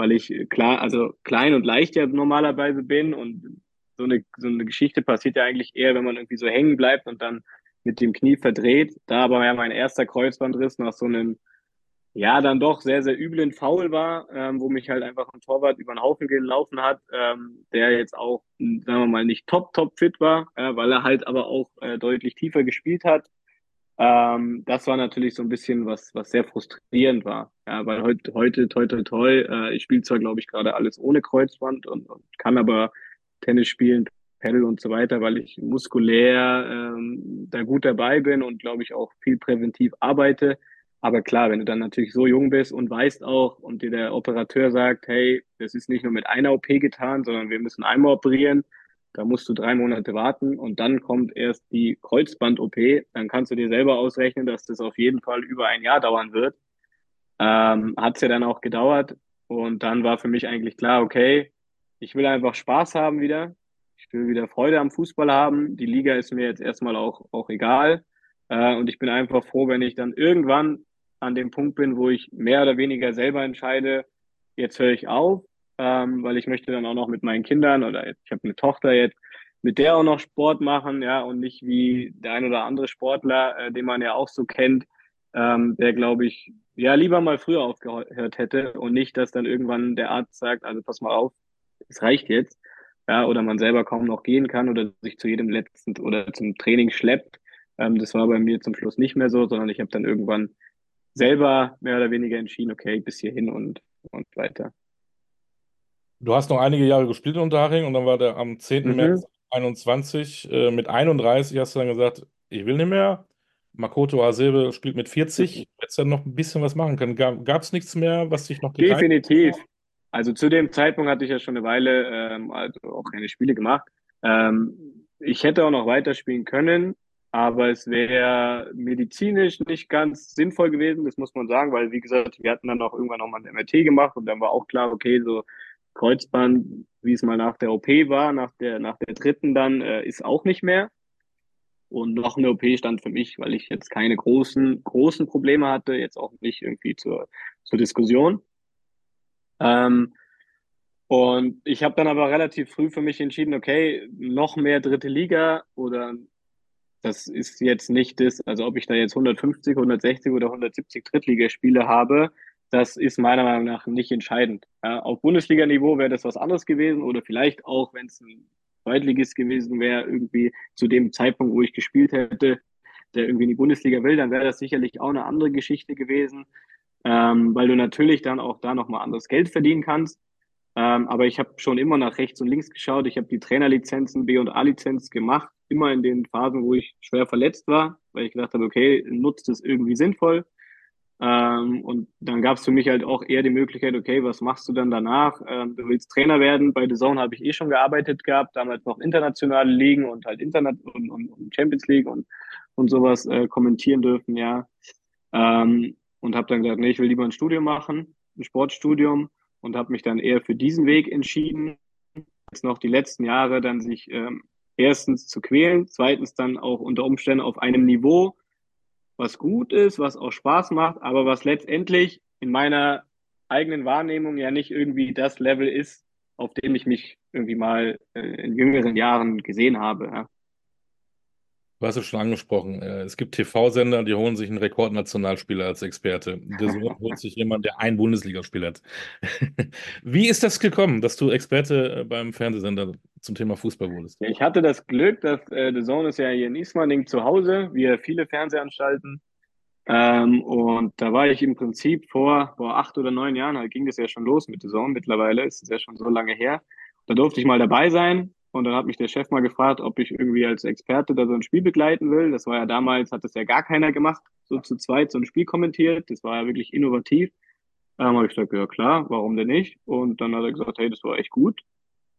weil ich klar, also klein und leicht ja normalerweise bin und so eine, so eine Geschichte passiert ja eigentlich eher, wenn man irgendwie so hängen bleibt und dann mit dem Knie verdreht. Da aber ja mein erster Kreuzbandriss nach so einem, ja, dann doch sehr, sehr üblen Foul war, ähm, wo mich halt einfach ein Torwart über den Haufen gelaufen hat, ähm, der jetzt auch, sagen wir mal, nicht top, top fit war, äh, weil er halt aber auch äh, deutlich tiefer gespielt hat. Ähm, das war natürlich so ein bisschen was, was sehr frustrierend war. Ja, weil heute, heute, toi, toi, toi, äh, ich spiele zwar, glaube ich, gerade alles ohne Kreuzband und, und kann aber Tennis spielen, Pedal und so weiter, weil ich muskulär ähm, da gut dabei bin und glaube ich auch viel präventiv arbeite. Aber klar, wenn du dann natürlich so jung bist und weißt auch und dir der Operateur sagt, hey, das ist nicht nur mit einer OP getan, sondern wir müssen einmal operieren, da musst du drei Monate warten und dann kommt erst die Kreuzband-OP, dann kannst du dir selber ausrechnen, dass das auf jeden Fall über ein Jahr dauern wird. Ähm, Hat es ja dann auch gedauert und dann war für mich eigentlich klar, okay, ich will einfach Spaß haben wieder. Ich will wieder Freude am Fußball haben. Die Liga ist mir jetzt erstmal auch, auch egal. Äh, und ich bin einfach froh, wenn ich dann irgendwann an dem Punkt bin, wo ich mehr oder weniger selber entscheide, jetzt höre ich auf, ähm, weil ich möchte dann auch noch mit meinen Kindern oder ich habe eine Tochter jetzt, mit der auch noch Sport machen, ja, und nicht wie der ein oder andere Sportler, äh, den man ja auch so kennt, ähm, der glaube ich, ja, lieber mal früher aufgehört hätte und nicht, dass dann irgendwann der Arzt sagt, also pass mal auf, es reicht jetzt, ja, oder man selber kaum noch gehen kann oder sich zu jedem letzten oder zum Training schleppt. Ähm, das war bei mir zum Schluss nicht mehr so, sondern ich habe dann irgendwann selber mehr oder weniger entschieden, okay, bis hierhin und, und weiter. Du hast noch einige Jahre gespielt in Unterhaching und dann war der am 10. Mhm. März 21 äh, mit 31 hast du dann gesagt, ich will nicht mehr. Makoto Hasebe spielt mit 40. Hättest du dann noch ein bisschen was machen können. Gab es nichts mehr, was dich noch Definitiv. Also zu dem Zeitpunkt hatte ich ja schon eine Weile ähm, also auch keine Spiele gemacht. Ähm, ich hätte auch noch weiterspielen können, aber es wäre medizinisch nicht ganz sinnvoll gewesen, das muss man sagen, weil wie gesagt, wir hatten dann auch irgendwann nochmal ein MRT gemacht und dann war auch klar, okay, so Kreuzband, wie es mal nach der OP war, nach der, nach der dritten dann, äh, ist auch nicht mehr. Und noch eine OP stand für mich, weil ich jetzt keine großen, großen Probleme hatte, jetzt auch nicht irgendwie zur, zur Diskussion. Ähm, und ich habe dann aber relativ früh für mich entschieden, okay, noch mehr dritte Liga oder das ist jetzt nicht das, also ob ich da jetzt 150, 160 oder 170 Drittligaspiele habe, das ist meiner Meinung nach nicht entscheidend. Ja, auf Bundesliga-Niveau wäre das was anderes gewesen oder vielleicht auch, wenn es ein Zweitligist gewesen wäre, irgendwie zu dem Zeitpunkt, wo ich gespielt hätte, der irgendwie in die Bundesliga will, dann wäre das sicherlich auch eine andere Geschichte gewesen ähm, weil du natürlich dann auch da nochmal anderes Geld verdienen kannst. Ähm, aber ich habe schon immer nach rechts und links geschaut. Ich habe die Trainerlizenzen, B- und A-Lizenz gemacht, immer in den Phasen, wo ich schwer verletzt war, weil ich gedacht habe, okay, nutzt es irgendwie sinnvoll. Ähm, und dann gab es für mich halt auch eher die Möglichkeit, okay, was machst du dann danach? Ähm, du willst Trainer werden. Bei The Zone habe ich eh schon gearbeitet gehabt, damals noch internationale Ligen und halt Internet und, und, und Champions League und, und sowas äh, kommentieren dürfen, ja. Ähm, und habe dann gesagt, nee, ich will lieber ein Studium machen, ein Sportstudium und habe mich dann eher für diesen Weg entschieden, jetzt noch die letzten Jahre dann sich ähm, erstens zu quälen, zweitens dann auch unter Umständen auf einem Niveau, was gut ist, was auch Spaß macht, aber was letztendlich in meiner eigenen Wahrnehmung ja nicht irgendwie das Level ist, auf dem ich mich irgendwie mal äh, in jüngeren Jahren gesehen habe. Ja. Du hast es schon angesprochen. Äh, es gibt TV-Sender, die holen sich einen Rekordnationalspieler als Experte. Der holt sich jemand, der ein Bundesligaspiel hat. Wie ist das gekommen, dass du Experte äh, beim Fernsehsender zum Thema Fußball wurdest? Ich hatte das Glück, dass äh, The Zone ist ja hier in Ismaning zu Hause, wie viele Fernsehanstalten. Ähm, und da war ich im Prinzip vor, vor acht oder neun Jahren, da ging das ja schon los mit The Zone. Mittlerweile ist es ja schon so lange her. Da durfte ich mal dabei sein und dann hat mich der Chef mal gefragt, ob ich irgendwie als Experte da so ein Spiel begleiten will. Das war ja damals, hat das ja gar keiner gemacht, so zu zweit so ein Spiel kommentiert. Das war ja wirklich innovativ. Dann habe ich gesagt, ja klar, warum denn nicht? Und dann hat er gesagt, hey, das war echt gut,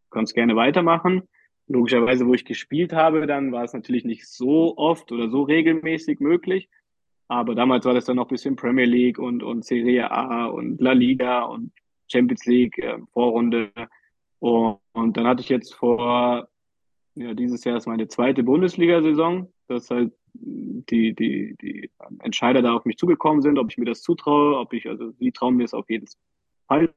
kannst gerne weitermachen. Logischerweise, wo ich gespielt habe, dann war es natürlich nicht so oft oder so regelmäßig möglich. Aber damals war das dann noch ein bisschen Premier League und, und Serie A und La Liga und Champions League, äh, Vorrunde. Und, und dann hatte ich jetzt vor, ja, dieses Jahr ist meine zweite Bundesliga-Saison, dass halt die, die, die Entscheider da auf mich zugekommen sind, ob ich mir das zutraue, ob ich, also die trauen mir es auf jeden Fall.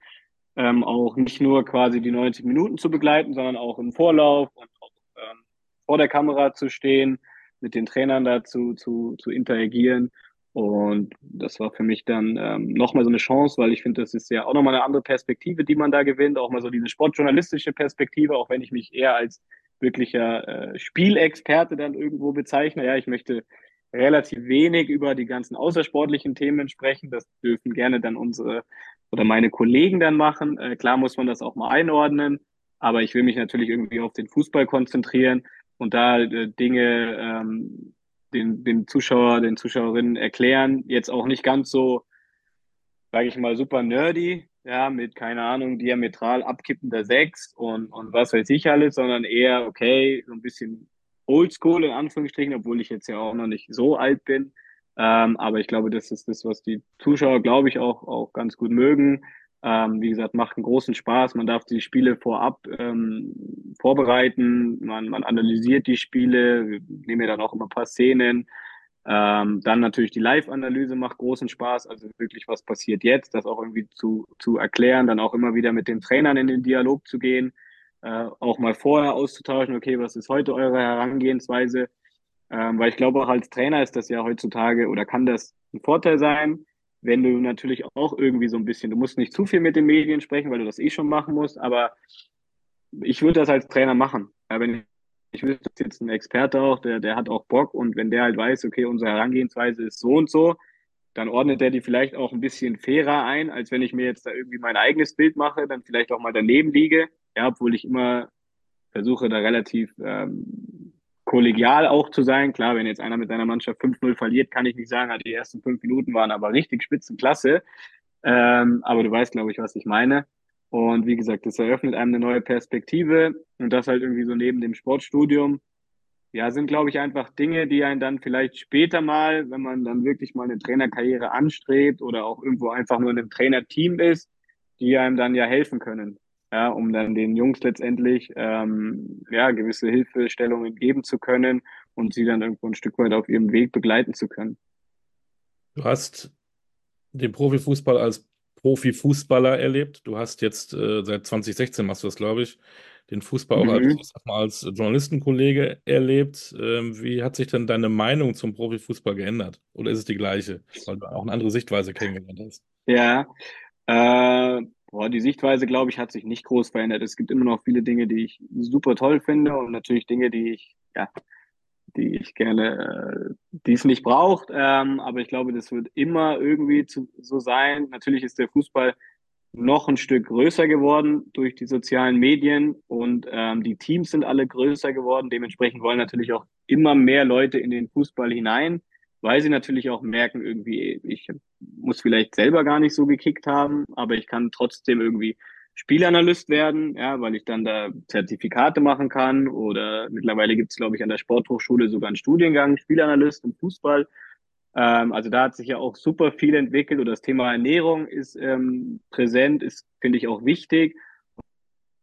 ähm, auch nicht nur quasi die 90 Minuten zu begleiten, sondern auch im Vorlauf und auch ähm, vor der Kamera zu stehen, mit den Trainern dazu zu, zu interagieren. Und das war für mich dann ähm, nochmal so eine Chance, weil ich finde, das ist ja auch nochmal eine andere Perspektive, die man da gewinnt, auch mal so diese sportjournalistische Perspektive, auch wenn ich mich eher als wirklicher äh, Spielexperte dann irgendwo bezeichne. Ja, ich möchte relativ wenig über die ganzen außersportlichen Themen sprechen. Das dürfen gerne dann unsere oder meine Kollegen dann machen. Äh, klar muss man das auch mal einordnen, aber ich will mich natürlich irgendwie auf den Fußball konzentrieren und da äh, Dinge ähm, den, den Zuschauer, den Zuschauerinnen erklären. Jetzt auch nicht ganz so, sage ich mal, super nerdy, ja, mit, keine Ahnung, diametral abkippender Sechs und, und was weiß ich alles, sondern eher, okay, so ein bisschen oldschool in Anführungsstrichen, obwohl ich jetzt ja auch noch nicht so alt bin. Ähm, aber ich glaube, das ist das, was die Zuschauer, glaube ich, auch, auch ganz gut mögen. Ähm, wie gesagt, macht einen großen Spaß. Man darf die Spiele vorab ähm, vorbereiten. Man, man analysiert die Spiele. Wir nehmen ja dann auch immer ein paar Szenen. Ähm, dann natürlich die Live-Analyse macht großen Spaß. Also wirklich, was passiert jetzt, das auch irgendwie zu, zu erklären. Dann auch immer wieder mit den Trainern in den Dialog zu gehen. Äh, auch mal vorher auszutauschen. Okay, was ist heute eure Herangehensweise? Ähm, weil ich glaube, auch als Trainer ist das ja heutzutage oder kann das ein Vorteil sein, wenn du natürlich auch irgendwie so ein bisschen, du musst nicht zu viel mit den Medien sprechen, weil du das eh schon machen musst, aber ich würde das als Trainer machen. Ja, wenn ich, ich wüsste jetzt ein Experte auch, der, der hat auch Bock und wenn der halt weiß, okay, unsere Herangehensweise ist so und so, dann ordnet er die vielleicht auch ein bisschen fairer ein, als wenn ich mir jetzt da irgendwie mein eigenes Bild mache, dann vielleicht auch mal daneben liege, ja, obwohl ich immer versuche, da relativ ähm, kollegial auch zu sein. Klar, wenn jetzt einer mit seiner Mannschaft 5-0 verliert, kann ich nicht sagen, die ersten fünf Minuten waren aber richtig spitzenklasse. Ähm, aber du weißt, glaube ich, was ich meine. Und wie gesagt, das eröffnet einem eine neue Perspektive und das halt irgendwie so neben dem Sportstudium. Ja, sind, glaube ich, einfach Dinge, die einen dann vielleicht später mal, wenn man dann wirklich mal eine Trainerkarriere anstrebt oder auch irgendwo einfach nur in einem Trainerteam ist, die einem dann ja helfen können ja, um dann den Jungs letztendlich ähm, ja, gewisse Hilfestellungen geben zu können und sie dann irgendwo ein Stück weit auf ihrem Weg begleiten zu können. Du hast den Profifußball als Profifußballer erlebt. Du hast jetzt äh, seit 2016 machst du das, glaube ich, den Fußball auch mhm. als, als Journalistenkollege erlebt. Ähm, wie hat sich denn deine Meinung zum Profifußball geändert? Oder ist es die gleiche, weil du auch eine andere Sichtweise kennengelernt hast? Ja, äh, Boah, die Sichtweise, glaube ich, hat sich nicht groß verändert. Es gibt immer noch viele Dinge, die ich super toll finde und natürlich Dinge, die ich, ja, die ich gerne, äh, die es nicht braucht. Ähm, aber ich glaube, das wird immer irgendwie zu, so sein. Natürlich ist der Fußball noch ein Stück größer geworden durch die sozialen Medien und ähm, die Teams sind alle größer geworden. Dementsprechend wollen natürlich auch immer mehr Leute in den Fußball hinein weil sie natürlich auch merken, irgendwie, ich muss vielleicht selber gar nicht so gekickt haben, aber ich kann trotzdem irgendwie Spielanalyst werden, ja, weil ich dann da Zertifikate machen kann oder mittlerweile gibt es, glaube ich, an der Sporthochschule sogar einen Studiengang Spielanalyst im Fußball. Ähm, also da hat sich ja auch super viel entwickelt und das Thema Ernährung ist ähm, präsent, ist, finde ich, auch wichtig.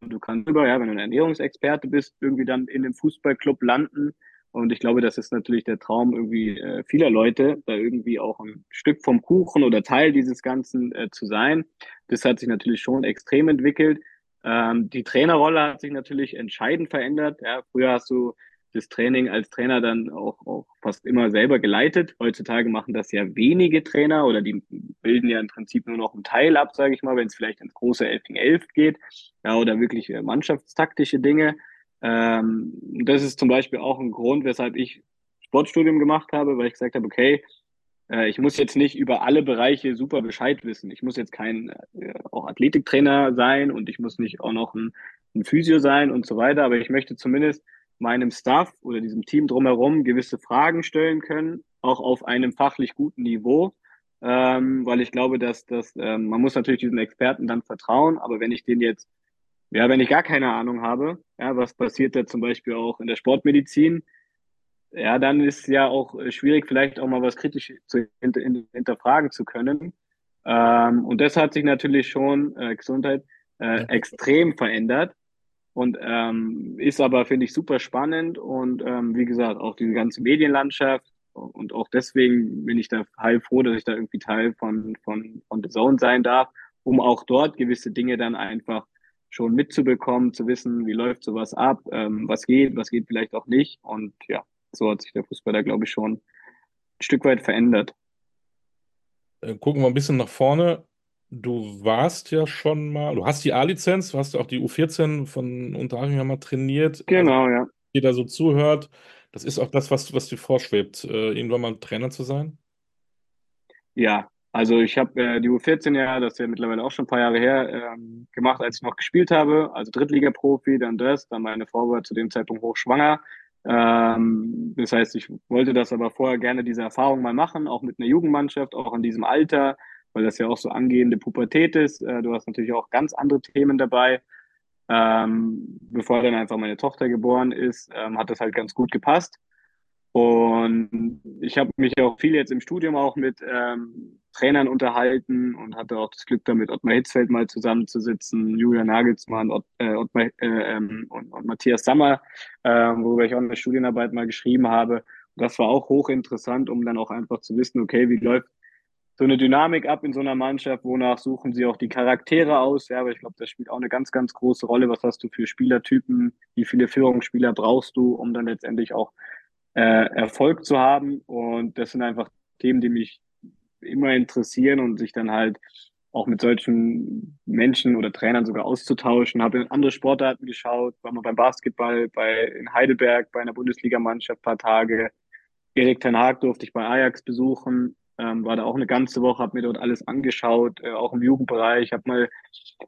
Du kannst über, ja, wenn du ein Ernährungsexperte bist, irgendwie dann in dem Fußballclub landen. Und ich glaube, das ist natürlich der Traum irgendwie äh, vieler Leute, da irgendwie auch ein Stück vom Kuchen oder Teil dieses Ganzen äh, zu sein. Das hat sich natürlich schon extrem entwickelt. Ähm, die Trainerrolle hat sich natürlich entscheidend verändert. Ja, früher hast du das Training als Trainer dann auch, auch fast immer selber geleitet. Heutzutage machen das ja wenige Trainer oder die bilden ja im Prinzip nur noch einen Teil ab, sage ich mal, wenn es vielleicht ins große 11 gegen 11 geht ja, oder wirklich äh, mannschaftstaktische Dinge. Ähm, das ist zum Beispiel auch ein Grund, weshalb ich Sportstudium gemacht habe, weil ich gesagt habe, okay, äh, ich muss jetzt nicht über alle Bereiche super Bescheid wissen. Ich muss jetzt kein äh, auch Athletiktrainer sein und ich muss nicht auch noch ein, ein Physio sein und so weiter, aber ich möchte zumindest meinem Staff oder diesem Team drumherum gewisse Fragen stellen können, auch auf einem fachlich guten Niveau, ähm, weil ich glaube, dass, dass ähm, man muss natürlich diesen Experten dann vertrauen, aber wenn ich den jetzt ja, wenn ich gar keine Ahnung habe, ja, was passiert da zum Beispiel auch in der Sportmedizin, ja, dann ist ja auch äh, schwierig, vielleicht auch mal was kritisch zu hinter, hinterfragen zu können. Ähm, und das hat sich natürlich schon, äh, Gesundheit, äh, extrem verändert. Und ähm, ist aber, finde ich, super spannend. Und ähm, wie gesagt, auch diese ganze Medienlandschaft. Und auch deswegen bin ich da heilfroh, dass ich da irgendwie Teil von, von, von The Zone sein darf um auch dort gewisse Dinge dann einfach schon mitzubekommen, zu wissen, wie läuft sowas ab, ähm, was geht, was geht vielleicht auch nicht. Und ja, so hat sich der Fußball da, glaube ich, schon ein Stück weit verändert. Äh, gucken wir ein bisschen nach vorne. Du warst ja schon mal, du hast die A-Lizenz, du hast auch die U14 von Unterhaching ja mal trainiert. Genau, also, ja. Jeder so zuhört, das ist auch das, was, was dir vorschwebt, äh, irgendwann mal Trainer zu sein? Ja, also ich habe äh, die U14 ja, das ist ja mittlerweile auch schon ein paar Jahre her, ähm, gemacht, als ich noch gespielt habe. Also Drittliga-Profi, dann das, dann meine Frau war zu dem Zeitpunkt hochschwanger. Ähm, das heißt, ich wollte das aber vorher gerne diese Erfahrung mal machen, auch mit einer Jugendmannschaft, auch in diesem Alter, weil das ja auch so angehende Pubertät ist. Äh, du hast natürlich auch ganz andere Themen dabei. Ähm, bevor dann einfach meine Tochter geboren ist, ähm, hat das halt ganz gut gepasst. Und ich habe mich auch viel jetzt im Studium auch mit ähm, Trainern unterhalten und hatte auch das Glück damit, Ottmar Hitzfeld mal zusammenzusitzen, Julian Nagelsmann Ott, äh, Ottmar, äh, ähm, und, und, Matthias Sammer, äh, worüber ich auch eine Studienarbeit mal geschrieben habe. Und das war auch hochinteressant, um dann auch einfach zu wissen, okay, wie läuft so eine Dynamik ab in so einer Mannschaft, wonach suchen sie auch die Charaktere aus. Ja, aber ich glaube, das spielt auch eine ganz, ganz große Rolle. Was hast du für Spielertypen? Wie viele Führungsspieler brauchst du, um dann letztendlich auch äh, Erfolg zu haben. Und das sind einfach Themen, die mich immer interessieren und sich dann halt auch mit solchen Menschen oder Trainern sogar auszutauschen. Habe in andere Sportarten geschaut, war mal beim Basketball, bei in Heidelberg bei einer Bundesligamannschaft paar Tage. Erik Ten Haag durfte ich bei Ajax besuchen ähm, war da auch eine ganze Woche, habe mir dort alles angeschaut, äh, auch im Jugendbereich, habe mal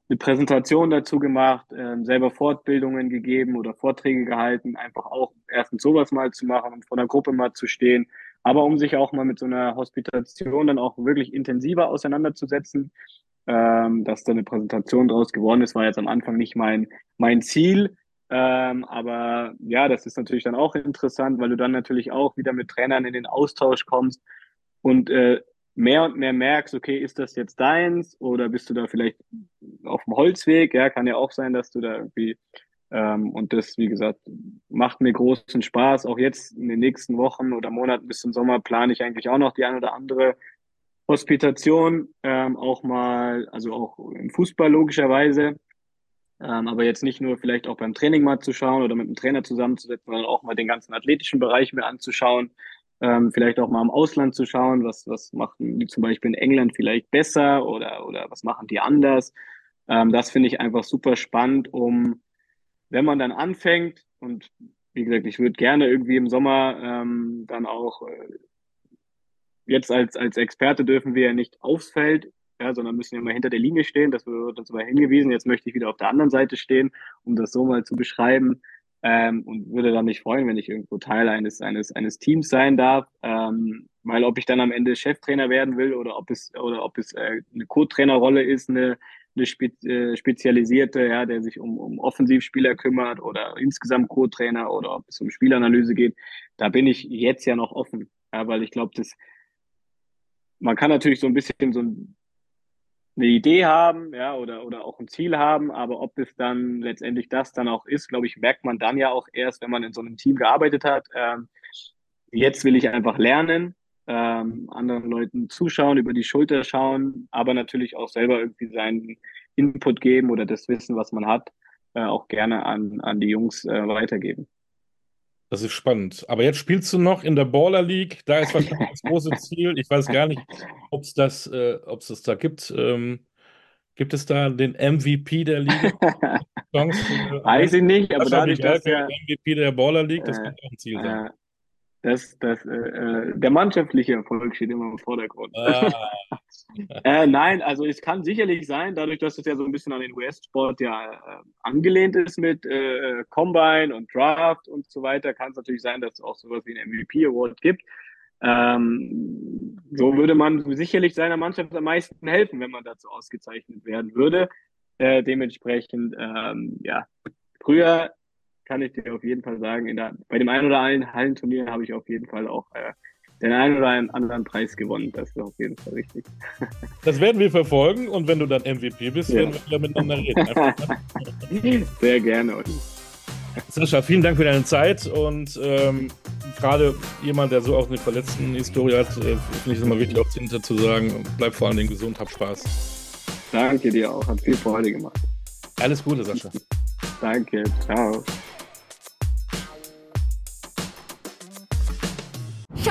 eine Präsentation dazu gemacht, äh, selber Fortbildungen gegeben oder Vorträge gehalten, einfach auch erstens sowas mal zu machen und vor der Gruppe mal zu stehen, aber um sich auch mal mit so einer Hospitation dann auch wirklich intensiver auseinanderzusetzen. Ähm, dass da eine Präsentation draus geworden ist, war jetzt am Anfang nicht mein, mein Ziel. Ähm, aber ja, das ist natürlich dann auch interessant, weil du dann natürlich auch wieder mit Trainern in den Austausch kommst und äh, mehr und mehr merkst, okay, ist das jetzt deins oder bist du da vielleicht auf dem Holzweg? Ja, kann ja auch sein, dass du da irgendwie ähm, und das, wie gesagt, macht mir großen Spaß. Auch jetzt in den nächsten Wochen oder Monaten bis zum Sommer plane ich eigentlich auch noch die ein oder andere Hospitation, ähm, auch mal, also auch im Fußball logischerweise. Ähm, aber jetzt nicht nur vielleicht auch beim Training mal zu schauen oder mit dem Trainer zusammenzusetzen, sondern auch mal den ganzen athletischen Bereich mir anzuschauen ähm, vielleicht auch mal im Ausland zu schauen, was, was machen die zum Beispiel in England vielleicht besser oder, oder was machen die anders. Ähm, das finde ich einfach super spannend, um, wenn man dann anfängt und wie gesagt, ich würde gerne irgendwie im Sommer ähm, dann auch, äh, jetzt als, als Experte dürfen wir ja nicht aufs Feld, ja, sondern müssen ja mal hinter der Linie stehen. Das wird uns aber hingewiesen. Jetzt möchte ich wieder auf der anderen Seite stehen, um das so mal zu beschreiben ähm, und würde dann mich freuen, wenn ich irgendwo Teil eines, eines, eines Teams sein darf. Ähm, weil ob ich dann am Ende Cheftrainer werden will oder ob es, oder ob es äh, eine Co-Trainerrolle ist, eine, eine spe äh, spezialisierte, ja, der sich um, um Offensivspieler kümmert oder insgesamt Co-Trainer oder ob es um Spielanalyse geht, da bin ich jetzt ja noch offen. Ja, weil ich glaube, das man kann natürlich so ein bisschen so ein eine Idee haben, ja, oder, oder auch ein Ziel haben, aber ob es dann letztendlich das dann auch ist, glaube ich, merkt man dann ja auch erst, wenn man in so einem Team gearbeitet hat. Ähm, jetzt will ich einfach lernen, ähm, anderen Leuten zuschauen, über die Schulter schauen, aber natürlich auch selber irgendwie seinen Input geben oder das Wissen, was man hat, äh, auch gerne an, an die Jungs äh, weitergeben. Das ist spannend. Aber jetzt spielst du noch in der Baller League. Da ist wahrscheinlich das große Ziel. Ich weiß gar nicht, ob es das, äh, ob's das da gibt. Ähm, gibt es da den MVP der Liga? Chance, äh, weiß ich nicht, aber dadurch, dass der MVP der Baller League, das äh, kann auch ein Ziel sein. Das, das, äh, äh, der mannschaftliche Erfolg steht immer im Vordergrund. Ah. äh, nein, also es kann sicherlich sein, dadurch, dass es ja so ein bisschen an den US-Sport ja äh, angelehnt ist mit äh, Combine und Draft und so weiter, kann es natürlich sein, dass es auch sowas wie ein MVP-Award gibt. Ähm, so würde man sicherlich seiner Mannschaft am meisten helfen, wenn man dazu ausgezeichnet werden würde. Äh, dementsprechend, ähm, ja, früher kann ich dir auf jeden Fall sagen, in der, bei dem einen oder anderen Hallenturnier habe ich auf jeden Fall auch äh, den einen oder anderen Preis gewonnen. Das ist auf jeden Fall richtig. Das werden wir verfolgen und wenn du dann MVP bist, ja. werden wir wieder miteinander reden. Sehr gerne. Sascha, vielen Dank für deine Zeit und ähm, gerade jemand, der so auch eine verletzten Historie hat, äh, finde ich es immer wichtig, auch hinter zu sagen, bleib vor allen Dingen gesund, hab Spaß. Danke dir auch, hat viel Freude gemacht. Alles Gute, Sascha. Danke, ciao.